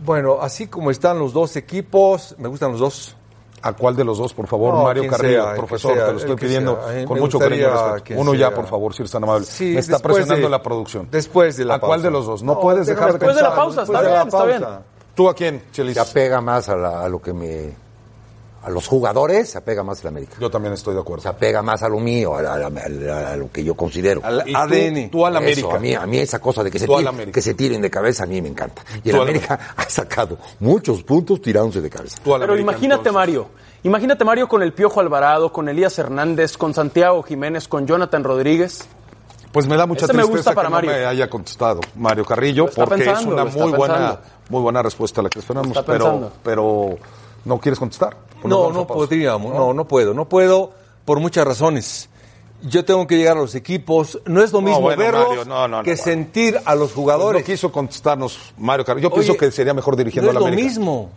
[SPEAKER 15] Bueno, así como están los dos equipos, me gustan los dos.
[SPEAKER 10] ¿A cuál de los dos, por favor?
[SPEAKER 15] No,
[SPEAKER 10] Mario Carrillo,
[SPEAKER 15] sea,
[SPEAKER 10] profesor,
[SPEAKER 15] sea,
[SPEAKER 10] te lo estoy pidiendo con mucho cariño respeto. Uno ya, por favor, si eres tan amable.
[SPEAKER 15] Sí,
[SPEAKER 10] Me está presionando
[SPEAKER 15] de-
[SPEAKER 10] la producción.
[SPEAKER 15] después de la
[SPEAKER 10] ¿A cuál
[SPEAKER 15] pausa.
[SPEAKER 10] de los dos? No,
[SPEAKER 15] No,
[SPEAKER 10] puedes dejar de
[SPEAKER 14] Después de la
[SPEAKER 10] pensar.
[SPEAKER 14] pausa,
[SPEAKER 15] Después
[SPEAKER 14] está
[SPEAKER 15] de la
[SPEAKER 14] bien, está bien.
[SPEAKER 15] pausa.
[SPEAKER 10] ¿Tú a quién, Chelis?
[SPEAKER 12] Se apega más a, la- a lo que me. A los jugadores se apega más el América.
[SPEAKER 10] Yo también estoy de acuerdo.
[SPEAKER 12] Se apega más a lo mío, a, la- a a lo que yo considero.
[SPEAKER 15] Al
[SPEAKER 10] ¿Y tú-
[SPEAKER 15] ADN.
[SPEAKER 10] Tú al
[SPEAKER 12] Eso,
[SPEAKER 10] América.
[SPEAKER 12] a, mí, a mí esa cosa de que se, tiren, que se tiren de cabeza a mí me encanta. Y el América ha sacado muchos puntos tirándose de cabeza.
[SPEAKER 14] Pero
[SPEAKER 10] América,
[SPEAKER 14] imagínate,
[SPEAKER 10] entonces.
[SPEAKER 14] Mario. Imagínate, Mario, con el Piojo Alvarado, con Elías Hernández, con Santiago Jiménez, con Jonathan Rodríguez.
[SPEAKER 10] Pues me da mucha
[SPEAKER 14] Ese me
[SPEAKER 10] tristeza
[SPEAKER 14] gusta para
[SPEAKER 10] que
[SPEAKER 14] Mario.
[SPEAKER 10] no me haya contestado Mario Carrillo, porque
[SPEAKER 14] pensando,
[SPEAKER 10] es una muy buena, muy buena respuesta la que esperamos, pero,
[SPEAKER 14] pensando.
[SPEAKER 10] pero no quieres contestar. Pues
[SPEAKER 15] No, no podríamos, no, no puedo, no puedo por muchas razones. Yo tengo que llegar a los equipos, no es lo
[SPEAKER 10] No,
[SPEAKER 15] mismo
[SPEAKER 10] bueno,
[SPEAKER 15] verlos
[SPEAKER 10] Mario, no, no, no,
[SPEAKER 15] que
[SPEAKER 10] bueno.
[SPEAKER 15] sentir a los
[SPEAKER 10] Pues
[SPEAKER 15] jugadores.
[SPEAKER 10] no quiso contestarnos Mario Carrillo. Yo
[SPEAKER 15] Oye,
[SPEAKER 10] pienso que sería mejor dirigiendo
[SPEAKER 15] no es
[SPEAKER 10] a la
[SPEAKER 15] lo
[SPEAKER 10] América.
[SPEAKER 15] mismo.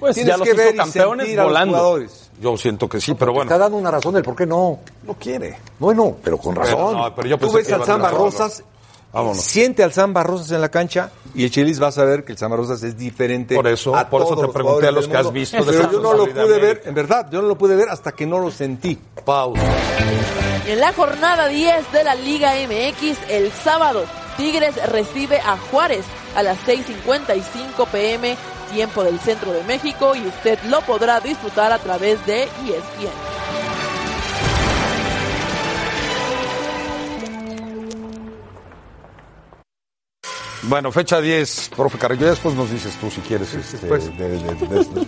[SPEAKER 14] Pues
[SPEAKER 15] Tienes
[SPEAKER 14] ya los
[SPEAKER 15] que ver y
[SPEAKER 14] campeones
[SPEAKER 15] sentir a los
[SPEAKER 14] volando.
[SPEAKER 15] jugadores.
[SPEAKER 10] Yo siento que sí, pero bueno.
[SPEAKER 12] Está dando una razón del por qué no.
[SPEAKER 10] No quiere.
[SPEAKER 12] Bueno, pero con razón.
[SPEAKER 10] Pero, no, pero yo
[SPEAKER 15] Tú ves al Samba
[SPEAKER 10] razón,
[SPEAKER 15] Rosas
[SPEAKER 10] Vámonos.
[SPEAKER 15] Siente al Samba Rosas en la cancha y el Chelis va a saber que el Samba Rosas es diferente.
[SPEAKER 10] Por eso-
[SPEAKER 15] a
[SPEAKER 10] por eso
[SPEAKER 15] todos
[SPEAKER 10] te
[SPEAKER 15] los
[SPEAKER 10] pregunté a los que has visto de
[SPEAKER 15] Pero yo no lo pude
[SPEAKER 10] de
[SPEAKER 15] ver, en verdad, yo no lo pude ver hasta que no lo sentí.
[SPEAKER 10] Pausa.
[SPEAKER 18] En la jornada 10 de la Liga MX, el sábado, Tigres recibe a Juárez a las 6.55 pm, tiempo del centro de México, y usted lo podrá disfrutar a través de ESPN.
[SPEAKER 10] Bueno, fecha 10, profe Carrillo. Ya después nos dices tú si quieres. este,
[SPEAKER 15] después.
[SPEAKER 10] de- de- de-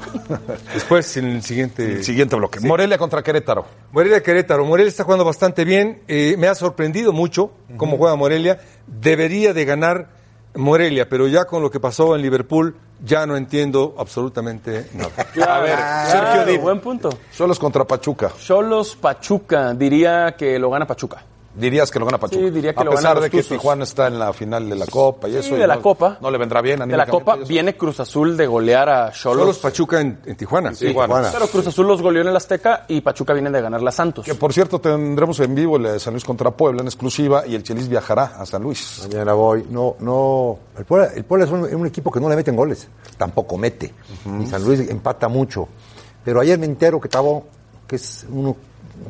[SPEAKER 15] Después, en el siguiente...
[SPEAKER 10] el siguiente bloque. Morelia contra Querétaro.
[SPEAKER 15] Morelia Querétaro. Morelia está jugando bastante bien. Eh, me ha sorprendido mucho cómo juega Morelia. Debería de ganar Morelia, pero ya con lo que pasó en Liverpool, ya no entiendo absolutamente nada.
[SPEAKER 10] A ver,
[SPEAKER 14] Claro,
[SPEAKER 10] Sergio
[SPEAKER 14] buen punto.
[SPEAKER 10] Solos contra Pachuca.
[SPEAKER 14] Cholos Pachuca, diría que lo gana Pachuca.
[SPEAKER 10] Dirías que lo gana Pachuca.
[SPEAKER 14] Sí, diría que
[SPEAKER 10] a
[SPEAKER 14] lo
[SPEAKER 10] pesar de que. Tijuana está en la final de la Copa y
[SPEAKER 14] Sí,
[SPEAKER 10] eso. y
[SPEAKER 14] de la
[SPEAKER 10] no-
[SPEAKER 14] Copa.
[SPEAKER 10] No le vendrá bien
[SPEAKER 14] De la Copa viene Cruz Azul de golear a Cholos.
[SPEAKER 15] Cholos Pachuca en, en Tijuana.
[SPEAKER 10] Sí, Tijuana.
[SPEAKER 14] Pero Cruz Azul los goleó en el Azteca y Pachuca viene de ganarle a Santos.
[SPEAKER 10] Que por cierto tendremos en vivo el de San Luis contra Puebla en exclusiva y el Chelis viajará a San Luis.
[SPEAKER 12] Mañana voy. No, no. El Puebla, el Puebla es un, equipo que no le meten goles. Tampoco mete. Y San Luis empata mucho. Pero ayer me entero que Tabo, que es un,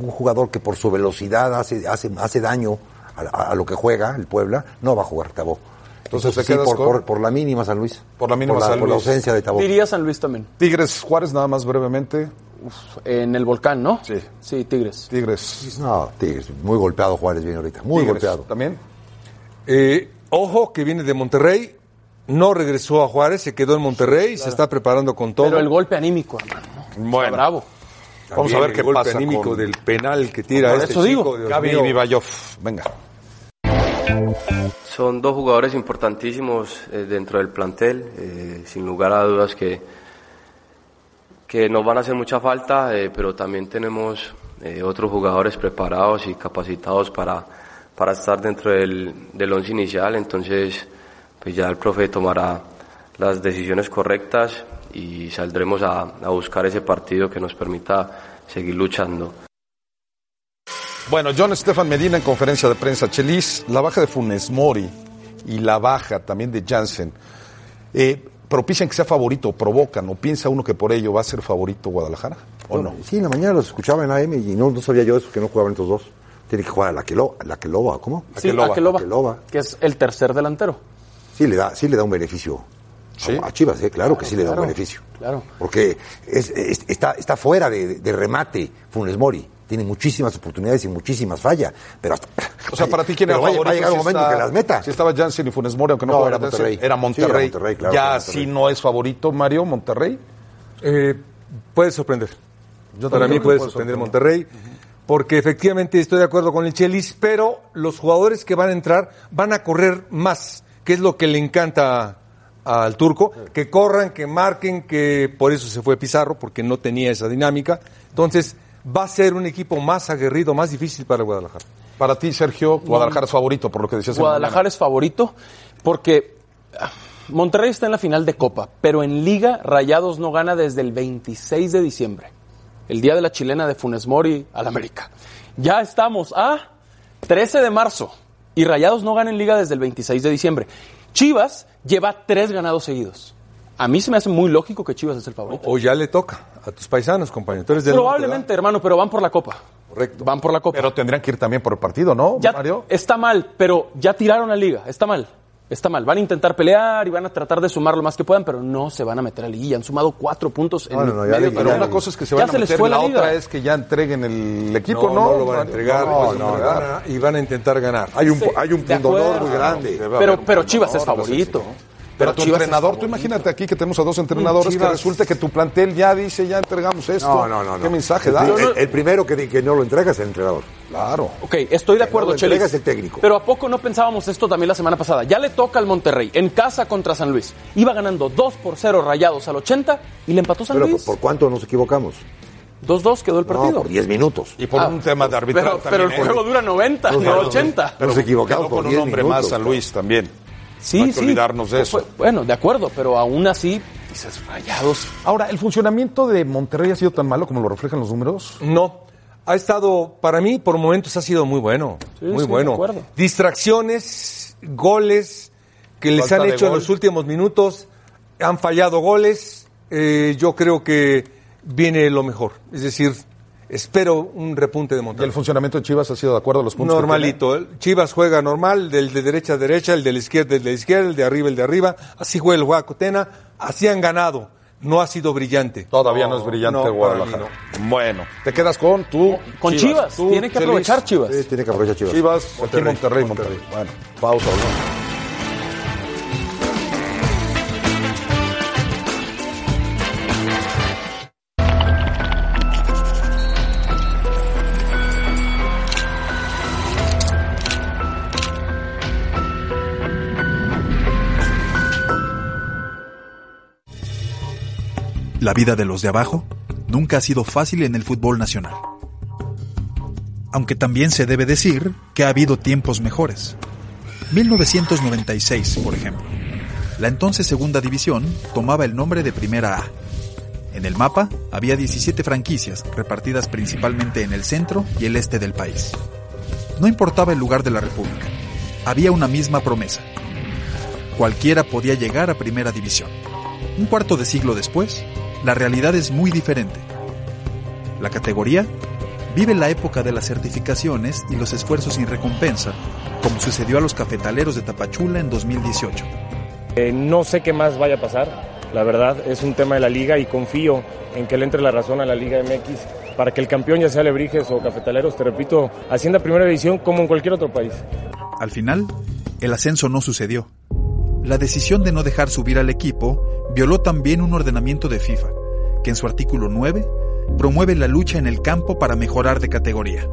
[SPEAKER 12] un jugador que por su velocidad hace, hace, hace daño a, a- a lo que juega el Puebla, no va a jugar Tabo.
[SPEAKER 10] Entonces, ¿te
[SPEAKER 12] sí, por,
[SPEAKER 10] con-
[SPEAKER 12] por- por la mínima San Luis.
[SPEAKER 10] Por la mínima
[SPEAKER 12] por
[SPEAKER 10] San
[SPEAKER 12] por la ausencia de Tabo.
[SPEAKER 14] Diría San Luis también.
[SPEAKER 10] Tigres Juárez, nada más brevemente.
[SPEAKER 14] En el volcán, ¿no?
[SPEAKER 10] Sí.
[SPEAKER 14] Sí, Tigres.
[SPEAKER 10] Tigres.
[SPEAKER 12] No, Tigres. Muy golpeado Juárez viene ahorita. Muy
[SPEAKER 10] Tigres
[SPEAKER 12] golpeado.
[SPEAKER 10] También.
[SPEAKER 15] Eh, ojo que viene de Monterrey, no regresó a Juárez, se quedó en Monterrey, se está preparando con todo.
[SPEAKER 14] Pero el golpe anímico, hermano. ¿no?
[SPEAKER 10] Bueno.
[SPEAKER 14] Está bravo.
[SPEAKER 10] Vamos a ver qué
[SPEAKER 15] golpe
[SPEAKER 10] pasa
[SPEAKER 15] anímico
[SPEAKER 10] con-
[SPEAKER 15] del penal que tira este
[SPEAKER 14] eso digo.
[SPEAKER 15] chico, Dios
[SPEAKER 10] Gaby. Vivayov. Venga.
[SPEAKER 19] Son dos jugadores importantísimos eh, dentro del plantel, eh, sin lugar a dudas que, que nos van a hacer mucha falta, eh, pero también tenemos eh, otros jugadores preparados y capacitados para, para estar dentro del, del once inicial, entonces pues ya el profe tomará las decisiones correctas y saldremos a, a buscar ese partido que nos permita seguir luchando.
[SPEAKER 10] Bueno, John Stefan Medina en conferencia de prensa. Chelis, la baja de Funes Mori y la baja también de Jansen eh, propician que sea favorito, provocan o piensa uno que por ello va a ser favorito Guadalajara o no.
[SPEAKER 12] Sí, en la mañana los escuchaba en AM y no, no sabía yo eso, que no jugaban estos dos. Tiene que jugar a la que lo, la que loba, ¿cómo?
[SPEAKER 14] Sí,
[SPEAKER 10] Aqueloba.
[SPEAKER 14] Aqueloba,
[SPEAKER 12] Aqueloba.
[SPEAKER 14] que es el tercer delantero.
[SPEAKER 12] Sí le da, sí le da un beneficio
[SPEAKER 10] Sí.
[SPEAKER 12] a, Chivas, ¿eh? claro que sí le da un beneficio.
[SPEAKER 14] claro.
[SPEAKER 12] Porque es- es- está, está fuera de, de remate Funes Mori. Tiene muchísimas oportunidades y muchísimas fallas. Pero hasta,
[SPEAKER 10] O sea, para ti, ¿quién era
[SPEAKER 12] va,
[SPEAKER 10] favorito?
[SPEAKER 12] va a llegar un
[SPEAKER 10] si
[SPEAKER 12] momento
[SPEAKER 10] está-
[SPEAKER 12] que las meta.
[SPEAKER 10] Si estaba Jansen y Funes Mori, aunque no,
[SPEAKER 12] No,
[SPEAKER 10] jugara
[SPEAKER 12] era Monterrey.
[SPEAKER 10] Era
[SPEAKER 12] Sí,
[SPEAKER 10] Monterrey.
[SPEAKER 12] era Monterrey, claro,
[SPEAKER 10] ya sí no es favorito, Mario, Monterrey.
[SPEAKER 15] Eh, puede sorprender.
[SPEAKER 10] Yo
[SPEAKER 15] Para
[SPEAKER 10] también
[SPEAKER 15] mí puede sorprender. Monterrey, porque efectivamente estoy de acuerdo con el Chelis, pero los jugadores que van a entrar van a correr más, que es lo que le encanta al turco, que corran, que marquen, que por eso se fue Pizarro, porque no tenía esa dinámica. Entonces, va a ser un equipo más aguerrido, más difícil para Guadalajara.
[SPEAKER 10] Para ti, Sergio, Guadalajara es favorito, por lo que decías
[SPEAKER 14] Guadalajara es favorito porque ah, Monterrey está en la final de Copa, pero en Liga Rayados no gana desde el 26 de diciembre, el día de la chilena de Funes Mori al América. Ya estamos a 13 de marzo y Rayados no gana en Liga desde el 26 de diciembre. Chivas lleva tres ganados seguidos. A mí se me hace muy lógico que Chivas es el favorito.
[SPEAKER 15] O ya le toca a tus paisanos, compañero.
[SPEAKER 14] Probablemente, hermano, pero van por la Copa.
[SPEAKER 15] Correcto.
[SPEAKER 14] Van por la Copa.
[SPEAKER 10] Pero tendrían que ir también por el partido, ¿no,
[SPEAKER 14] Ya
[SPEAKER 10] Mario?
[SPEAKER 14] está mal, pero ya tiraron la liga, está mal. Está mal, van a intentar pelear y van a tratar de sumar lo más que puedan, pero no se van a meter a liguilla. Han sumado cuatro puntos en
[SPEAKER 12] No, no, no, ya
[SPEAKER 14] medio
[SPEAKER 12] le-
[SPEAKER 10] Pero una cosa es que se
[SPEAKER 14] Ya
[SPEAKER 10] van a
[SPEAKER 14] les
[SPEAKER 10] meter,
[SPEAKER 14] fue
[SPEAKER 10] la, otra es que ya entreguen el equipo,
[SPEAKER 15] No,
[SPEAKER 10] ¿no?
[SPEAKER 15] no lo van a entregar,
[SPEAKER 10] No,
[SPEAKER 15] pues,
[SPEAKER 10] no,
[SPEAKER 15] y,
[SPEAKER 10] no,
[SPEAKER 15] van a, y van a intentar ganar.
[SPEAKER 12] Hay un,
[SPEAKER 14] Sí,
[SPEAKER 12] hay un
[SPEAKER 14] de
[SPEAKER 12] pundonor muy grande.
[SPEAKER 14] Pero, pero Chivas es favorito.
[SPEAKER 10] Pero tu entrenador, tú imagínate aquí que tenemos a dos entrenadores que
[SPEAKER 15] Chivas-
[SPEAKER 10] resulta que tu plantel ya dice, ya entregamos esto.
[SPEAKER 12] No, no, no.
[SPEAKER 10] ¿Qué
[SPEAKER 12] no.
[SPEAKER 10] mensaje da?
[SPEAKER 12] el- el primero que, que no lo entrega es el entrenador.
[SPEAKER 10] Claro.
[SPEAKER 14] Ok, estoy de
[SPEAKER 12] no
[SPEAKER 14] acuerdo,
[SPEAKER 12] lo entrega
[SPEAKER 14] Chelis.
[SPEAKER 12] es el técnico.
[SPEAKER 14] Pero ¿a poco no pensábamos esto también la semana pasada? Ya le toca al Monterrey, en casa contra San Luis. Iba ganando 2 por 0 rayados al 80 y le empató San
[SPEAKER 12] Pero ¿por,
[SPEAKER 14] Luis.
[SPEAKER 12] por cuánto nos equivocamos?
[SPEAKER 14] 2-2 quedó el
[SPEAKER 12] No,
[SPEAKER 14] partido.
[SPEAKER 12] por 10 minutos.
[SPEAKER 10] Y por
[SPEAKER 14] Ah,
[SPEAKER 10] un tema de arbitraje
[SPEAKER 14] pero, pero el
[SPEAKER 10] también, ¿eh?
[SPEAKER 14] juego dura 90,
[SPEAKER 12] No,
[SPEAKER 14] no,
[SPEAKER 12] no, no.
[SPEAKER 14] 80.
[SPEAKER 12] Nos equivocamos
[SPEAKER 10] Quedó
[SPEAKER 12] por
[SPEAKER 10] con un
[SPEAKER 12] 10
[SPEAKER 10] hombre
[SPEAKER 12] minutos.
[SPEAKER 10] más San Luis también.
[SPEAKER 14] Sí,
[SPEAKER 10] No hay que
[SPEAKER 14] sí.
[SPEAKER 10] olvidarnos de eso.
[SPEAKER 14] Fue- Bueno, de acuerdo, pero aún así, dices, rayados.
[SPEAKER 10] Ahora, ¿el funcionamiento de Monterrey ha sido tan malo como lo reflejan los números?
[SPEAKER 15] No. Ha estado, para mí, por momentos ha sido muy bueno.
[SPEAKER 14] Sí,
[SPEAKER 15] muy
[SPEAKER 14] sí,
[SPEAKER 15] bueno.
[SPEAKER 14] de acuerdo.
[SPEAKER 15] Distracciones goles que les han hecho en los últimos minutos, han fallado goles, eh, yo creo que viene lo mejor. Es decir, espero un repunte de
[SPEAKER 10] ¿Y
[SPEAKER 15] Monterrey.
[SPEAKER 10] el funcionamiento de Chivas ha sido de acuerdo a los puntos? que
[SPEAKER 15] Normalito. Chivas juega normal, del de derecha a derecha, el de la izquierda, el de la izquierda, el de arriba, el de arriba. Así juega el Guacotena. Así han ganado. No ha sido brillante.
[SPEAKER 10] Todavía no, es brillante
[SPEAKER 15] no,
[SPEAKER 10] Guadalajara. Bueno, te quedas con tú.
[SPEAKER 14] Con Chivas.
[SPEAKER 10] Tú,
[SPEAKER 14] Tiene que aprovechar Chivas.
[SPEAKER 12] Sí, tiene que aprovechar Chivas.
[SPEAKER 10] Chivas,
[SPEAKER 12] Monterrey,
[SPEAKER 10] Monterrey. Bueno, pausa.
[SPEAKER 20] La vida de los de abajo nunca ha sido fácil en el fútbol nacional. Aunque también se debe decir que ha habido tiempos mejores. 1996, por ejemplo. La entonces segunda división tomaba el nombre de Primera A. En el mapa había 17 franquicias repartidas principalmente en el centro y el este del país. No importaba el lugar de la República, había una misma promesa. Cualquiera podía llegar a Primera División. Un cuarto de siglo después, la realidad es muy diferente. La categoría vive la época de las certificaciones y los esfuerzos sin recompensa, como sucedió a los cafetaleros de Tapachula en 2018.
[SPEAKER 21] Eh, no sé qué más vaya a pasar, la verdad, es un tema de la liga y confío en que le entre la razón a la Liga MX para que el campeón, ya sea Lebrijes o Cafetaleros, te repito, ascienda a primera división como en cualquier otro país.
[SPEAKER 20] Al final, el ascenso no sucedió. La decisión de no dejar subir al equipo violó también un ordenamiento de FIFA, que en su artículo 9 promueve la lucha en el campo para mejorar de categoría.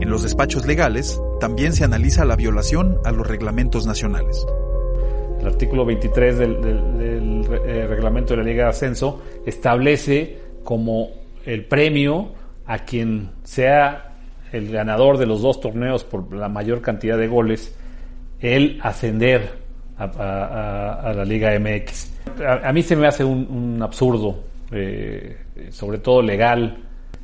[SPEAKER 20] En los despachos legales también se analiza la violación a los reglamentos nacionales.
[SPEAKER 22] El artículo 23 del, eh, reglamento de la Liga de Ascenso establece como el premio a quien sea el ganador de los dos torneos por la mayor cantidad de goles, el ascender a, a- a- a la Liga MX. A, a mí se me hace un, un absurdo, eh, sobre todo legal.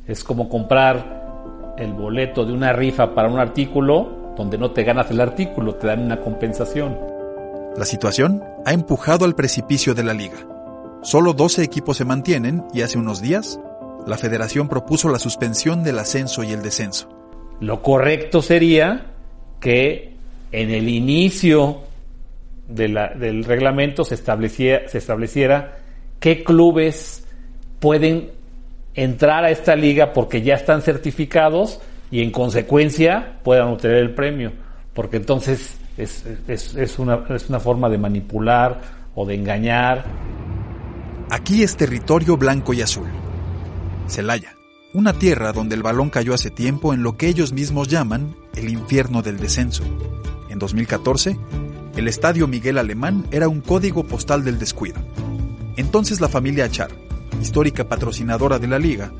[SPEAKER 22] Es como comprar el boleto de una rifa para un artículo donde no te ganas el artículo, te dan una compensación.
[SPEAKER 20] La situación ha empujado al precipicio de la liga. Solo 12 equipos se mantienen y hace unos días, la federación propuso la suspensión del ascenso y el descenso.
[SPEAKER 22] Lo correcto sería que en el inicio del reglamento se estableciera, se estableciera qué clubes pueden entrar a esta liga porque ya están certificados y en consecuencia puedan obtener el premio. Porque entonces es, es- es una, es una forma de manipular o de engañar.
[SPEAKER 20] Aquí es territorio blanco y azul. Celaya, una tierra donde el balón cayó hace tiempo en lo que ellos mismos llaman el infierno del descenso. En 2014, el estadio Miguel Alemán era un código postal del descuido. Entonces la familia Achar, histórica patrocinadora de la liga,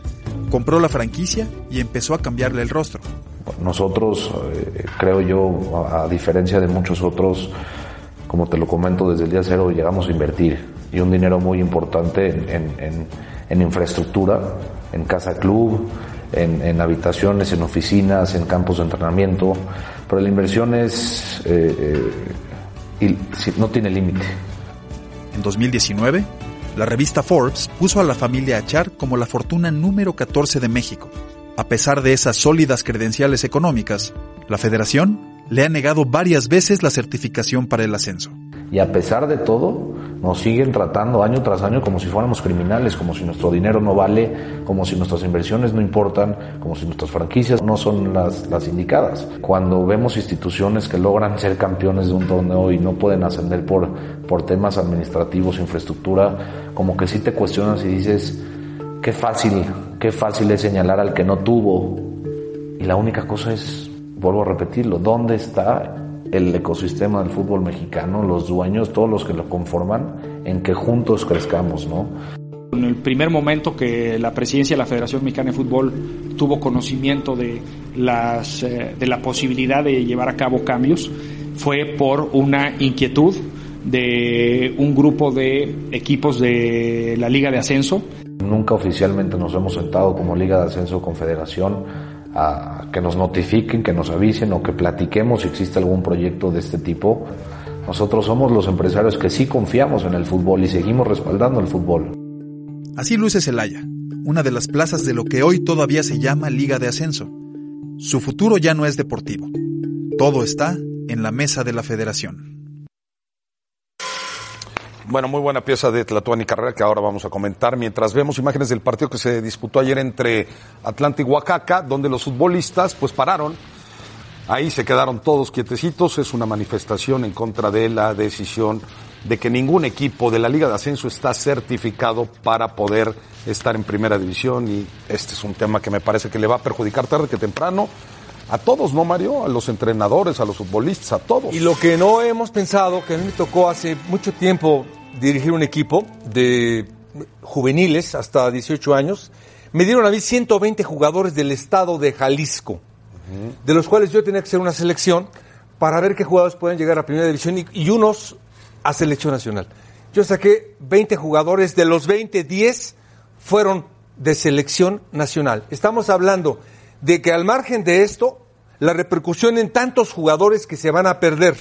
[SPEAKER 20] compró la franquicia y empezó a cambiarle el rostro.
[SPEAKER 23] Nosotros, eh, creo yo, a, diferencia de muchos otros, como te lo comento desde el día cero, llegamos a invertir y un dinero muy importante en, infraestructura, en casa club, en, en habitaciones, en oficinas, en campos de entrenamiento, pero la inversión es, eh, eh, y- no tiene límite.
[SPEAKER 20] En 2019, la revista Forbes puso a la familia Achar como la fortuna número 14 de México. A pesar de esas sólidas credenciales económicas, la federación le ha negado varias veces la certificación para el ascenso.
[SPEAKER 23] Y a pesar de todo, nos siguen tratando año tras año como si fuéramos criminales, como si nuestro dinero no vale, como si nuestras inversiones no importan, como si nuestras franquicias no son las, las indicadas. Cuando vemos instituciones que logran ser campeones de un torneo y no pueden ascender por, por temas administrativos, infraestructura, como que sí te cuestionas y dices, qué fácil, qué fácil es señalar al que no tuvo. Y la única cosa es, vuelvo a repetirlo, ¿dónde está el ecosistema del fútbol mexicano, los dueños, todos los que lo conforman, en que juntos crezcamos, ¿no?
[SPEAKER 24] En el primer momento que la presidencia de la Federación Mexicana de Fútbol tuvo conocimiento de, las, eh, de la posibilidad de llevar a cabo cambios, fue por una inquietud de un grupo de equipos de la Liga de Ascenso.
[SPEAKER 23] Nunca oficialmente nos hemos sentado como Liga de Ascenso Confederación que nos notifiquen, que nos avisen o que platiquemos si existe algún proyecto de este tipo. Nosotros somos los empresarios que sí confiamos en el fútbol y seguimos respaldando el fútbol.
[SPEAKER 20] Así luce Celaya, una de las plazas de lo que hoy todavía se llama Liga de Ascenso. Su futuro ya no es deportivo. Todo está en la mesa de la federación.
[SPEAKER 10] Bueno, muy buena pieza de Tlatuani Carrera que ahora vamos a comentar mientras vemos imágenes del partido que se disputó ayer entre Atlanta y Oaxaca, donde los futbolistas pues pararon. Ahí se quedaron todos quietecitos. Es una manifestación en contra de la decisión de que ningún equipo de la Liga de Ascenso está certificado para poder estar en primera división y este es un tema que me parece que le va a perjudicar tarde que temprano a todos, ¿no, Mario? A los entrenadores, a los futbolistas, a todos.
[SPEAKER 15] Y lo que no hemos pensado, que a mí me tocó hace mucho tiempo dirigir un equipo de juveniles hasta 18 años, me dieron a mí 120 jugadores del estado de Jalisco, de los cuales yo tenía que hacer una selección para ver qué jugadores pueden llegar a primera división y, y unos a selección nacional. Yo saqué 20 jugadores, de los 20, 10 fueron de selección nacional. Estamos hablando de que al margen de esto, la repercusión en tantos jugadores que se van a perder,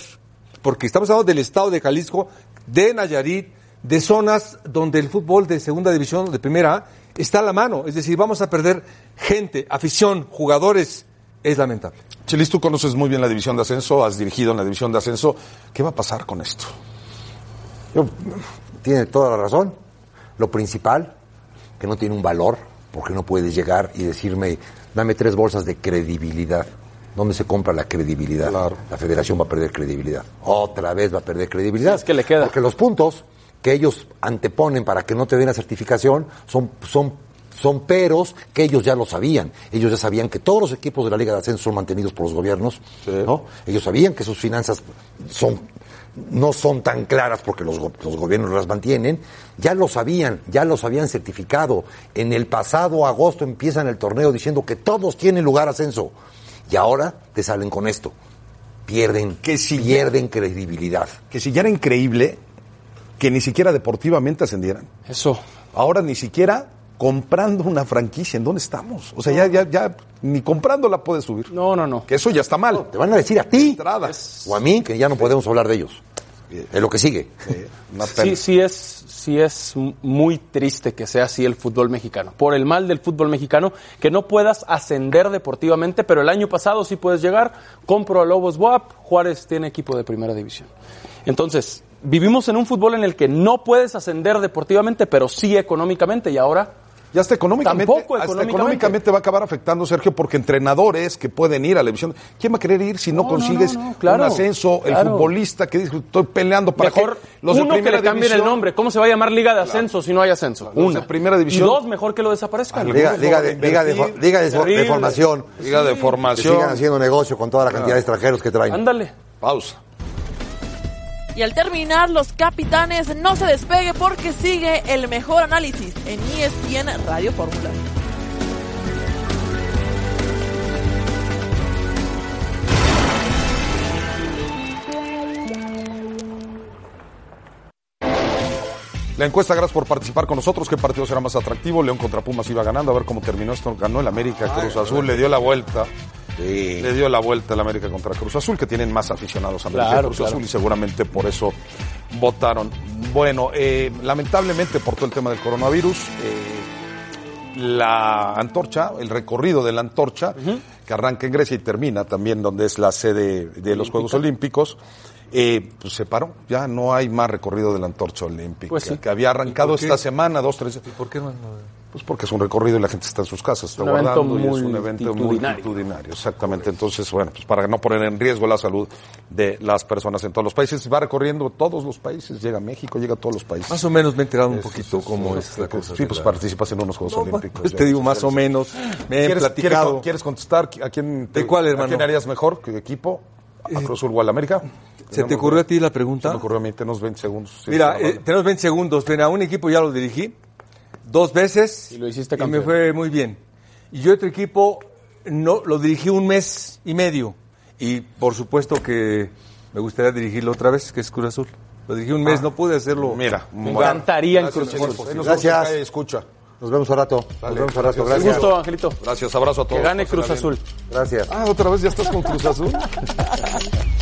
[SPEAKER 15] porque estamos hablando del estado de Jalisco, de Nayarit, de zonas donde el fútbol de segunda división, de primera A, está a la mano. Es decir, vamos a perder gente, afición, jugadores. Es lamentable.
[SPEAKER 10] Chelis, tú conoces muy bien la división de ascenso, has dirigido en la división de ascenso. ¿Qué va a pasar con esto?
[SPEAKER 12] Yo, tiene toda la razón. Lo principal, que no tiene un valor, porque no puedes llegar y decirme, dame tres bolsas de credibilidad. ¿Dónde se compra la credibilidad? La federación va a perder credibilidad. Otra vez va a perder credibilidad.
[SPEAKER 14] es que le queda.
[SPEAKER 12] Porque los puntos que ellos anteponen para que no te den la certificación son, son, son peros que ellos ya lo sabían. Ellos ya sabían que todos los equipos de la Liga de Ascenso son mantenidos por los gobiernos. ¿no? Ellos sabían que sus finanzas son no son tan claras porque los, los gobiernos las mantienen, ya lo sabían, ya los habían certificado. En el pasado agosto empiezan el torneo diciendo que todos tienen lugar ascenso. Y ahora te salen con esto. Pierden, pierden credibilidad.
[SPEAKER 10] Que si ya era increíble que ni siquiera deportivamente ascendieran.
[SPEAKER 14] Eso.
[SPEAKER 10] Ahora ni siquiera comprando una franquicia, ¿en dónde estamos? O sea, ya, ya, ya ni comprándola puedes subir.
[SPEAKER 14] No, no, no.
[SPEAKER 10] Que eso ya está mal.
[SPEAKER 12] Te van a decir a ti o a mí que ya no podemos hablar de ellos. Es lo que sigue.
[SPEAKER 14] Sí, sí es, sí es muy triste que sea así el fútbol mexicano. Por el mal del fútbol mexicano, que no puedas ascender deportivamente, pero el año pasado sí puedes llegar. Compro a Lobos WAP, Juárez tiene equipo de primera división. Entonces, vivimos en un fútbol en el que no puedes ascender deportivamente, pero sí económicamente, y ahora.
[SPEAKER 10] Ya hasta económicamente,
[SPEAKER 14] Tampoco
[SPEAKER 10] hasta
[SPEAKER 14] económicamente.
[SPEAKER 10] va a acabar afectando, Sergio, porque entrenadores que pueden ir a la división, ¿quién va a querer ir si no, consigues
[SPEAKER 14] no, no, claro,
[SPEAKER 10] un ascenso? El
[SPEAKER 14] claro.
[SPEAKER 10] futbolista que dice, estoy peleando para
[SPEAKER 14] Mejor
[SPEAKER 10] que los de
[SPEAKER 14] uno que
[SPEAKER 10] primera
[SPEAKER 14] le cambien el
[SPEAKER 10] división-
[SPEAKER 14] nombre. ¿Cómo se va a llamar Liga de Ascenso si no hay ascenso?
[SPEAKER 10] Los de
[SPEAKER 14] Una.
[SPEAKER 10] primera división.
[SPEAKER 14] Y dos, mejor que lo desaparezcan.
[SPEAKER 12] Liga, liga de, liga de, fo- liga de, de formación.
[SPEAKER 10] Liga de
[SPEAKER 12] Que
[SPEAKER 10] formación.
[SPEAKER 12] sigan haciendo negocio con toda la cantidad de extranjeros que traen.
[SPEAKER 14] Ándale.
[SPEAKER 10] Pausa.
[SPEAKER 18] Y al terminar, los capitanes no se despegue porque sigue el mejor análisis en ESPN Radio Fórmula.
[SPEAKER 10] La encuesta, gracias por participar con nosotros. ¿Qué partido será más atractivo? León contra Pumas iba ganando. A ver cómo terminó esto. Ganó el América, Cruz Azul, le dio la vuelta. Le dio la vuelta el América contra Cruz Azul, que tienen más aficionados a América
[SPEAKER 14] Claro,
[SPEAKER 10] Cruz
[SPEAKER 14] claro.
[SPEAKER 10] Azul y seguramente por eso votaron. Bueno, eh, lamentablemente por todo el tema del coronavirus, eh, la antorcha, el recorrido de la antorcha, que arranca en Grecia y termina también donde es la sede de los Juegos Olímpicos, eh, pues se paró. Ya no hay más recorrido de la antorcha olímpica.
[SPEAKER 15] Pues sí.
[SPEAKER 10] Que había arrancado esta semana, dos, tres.
[SPEAKER 15] ¿Y por qué no?
[SPEAKER 10] Pues porque es un recorrido y la gente está en sus casas, está
[SPEAKER 14] Un evento
[SPEAKER 10] guardando y es un evento
[SPEAKER 14] multitudinario.
[SPEAKER 10] Exactamente. Entonces, bueno, pues para no poner en riesgo la salud de las personas en todos los países, va recorriendo todos los países, llega a México, llega a todos los países.
[SPEAKER 15] Más o menos me he enterado un
[SPEAKER 10] Es-
[SPEAKER 15] poquito
[SPEAKER 10] es-
[SPEAKER 15] cómo
[SPEAKER 10] es-
[SPEAKER 15] es la cosa.
[SPEAKER 10] Sí, pues participas en unos Juegos
[SPEAKER 15] No,
[SPEAKER 10] Olímpicos.
[SPEAKER 15] pues te digo más o menos, me he
[SPEAKER 10] ¿Quieres,
[SPEAKER 15] platicado.
[SPEAKER 10] ¿quieres, contestar a quién, te-
[SPEAKER 15] ¿De cuál,
[SPEAKER 10] a
[SPEAKER 15] hermano?
[SPEAKER 10] quién harías mejor? ¿Qué equipo? ¿A Cruz Azul o al América?
[SPEAKER 15] ¿Se te ocurrió a ti la pregunta?
[SPEAKER 10] Se me ocurrió a mí, tenemos 20 segundos. Sí,
[SPEAKER 15] Mira, eh, tenemos 20 segundos. Mira, un equipo ya lo dirigí dos veces
[SPEAKER 14] Y lo hiciste
[SPEAKER 15] y me fue muy bien. Y otro equipo no lo dirigí un mes y medio. Y por supuesto que me gustaría dirigirlo otra vez, que es Cruz Azul. Lo dirigí un mes, no pude hacerlo.
[SPEAKER 10] Mira,
[SPEAKER 14] Me encantaría en
[SPEAKER 10] Gracias,
[SPEAKER 14] Cruz. Azul.
[SPEAKER 12] Gracias.
[SPEAKER 10] escucha.
[SPEAKER 12] Nos vemos a rato. Nos vemos a rato. Gracias.
[SPEAKER 14] Un gusto, Angelito.
[SPEAKER 10] Gracias, abrazo a todos.
[SPEAKER 14] Que gane Cruz. Azul.
[SPEAKER 12] Gracias.
[SPEAKER 10] Ah, otra vez ya estás con Cruz Azul.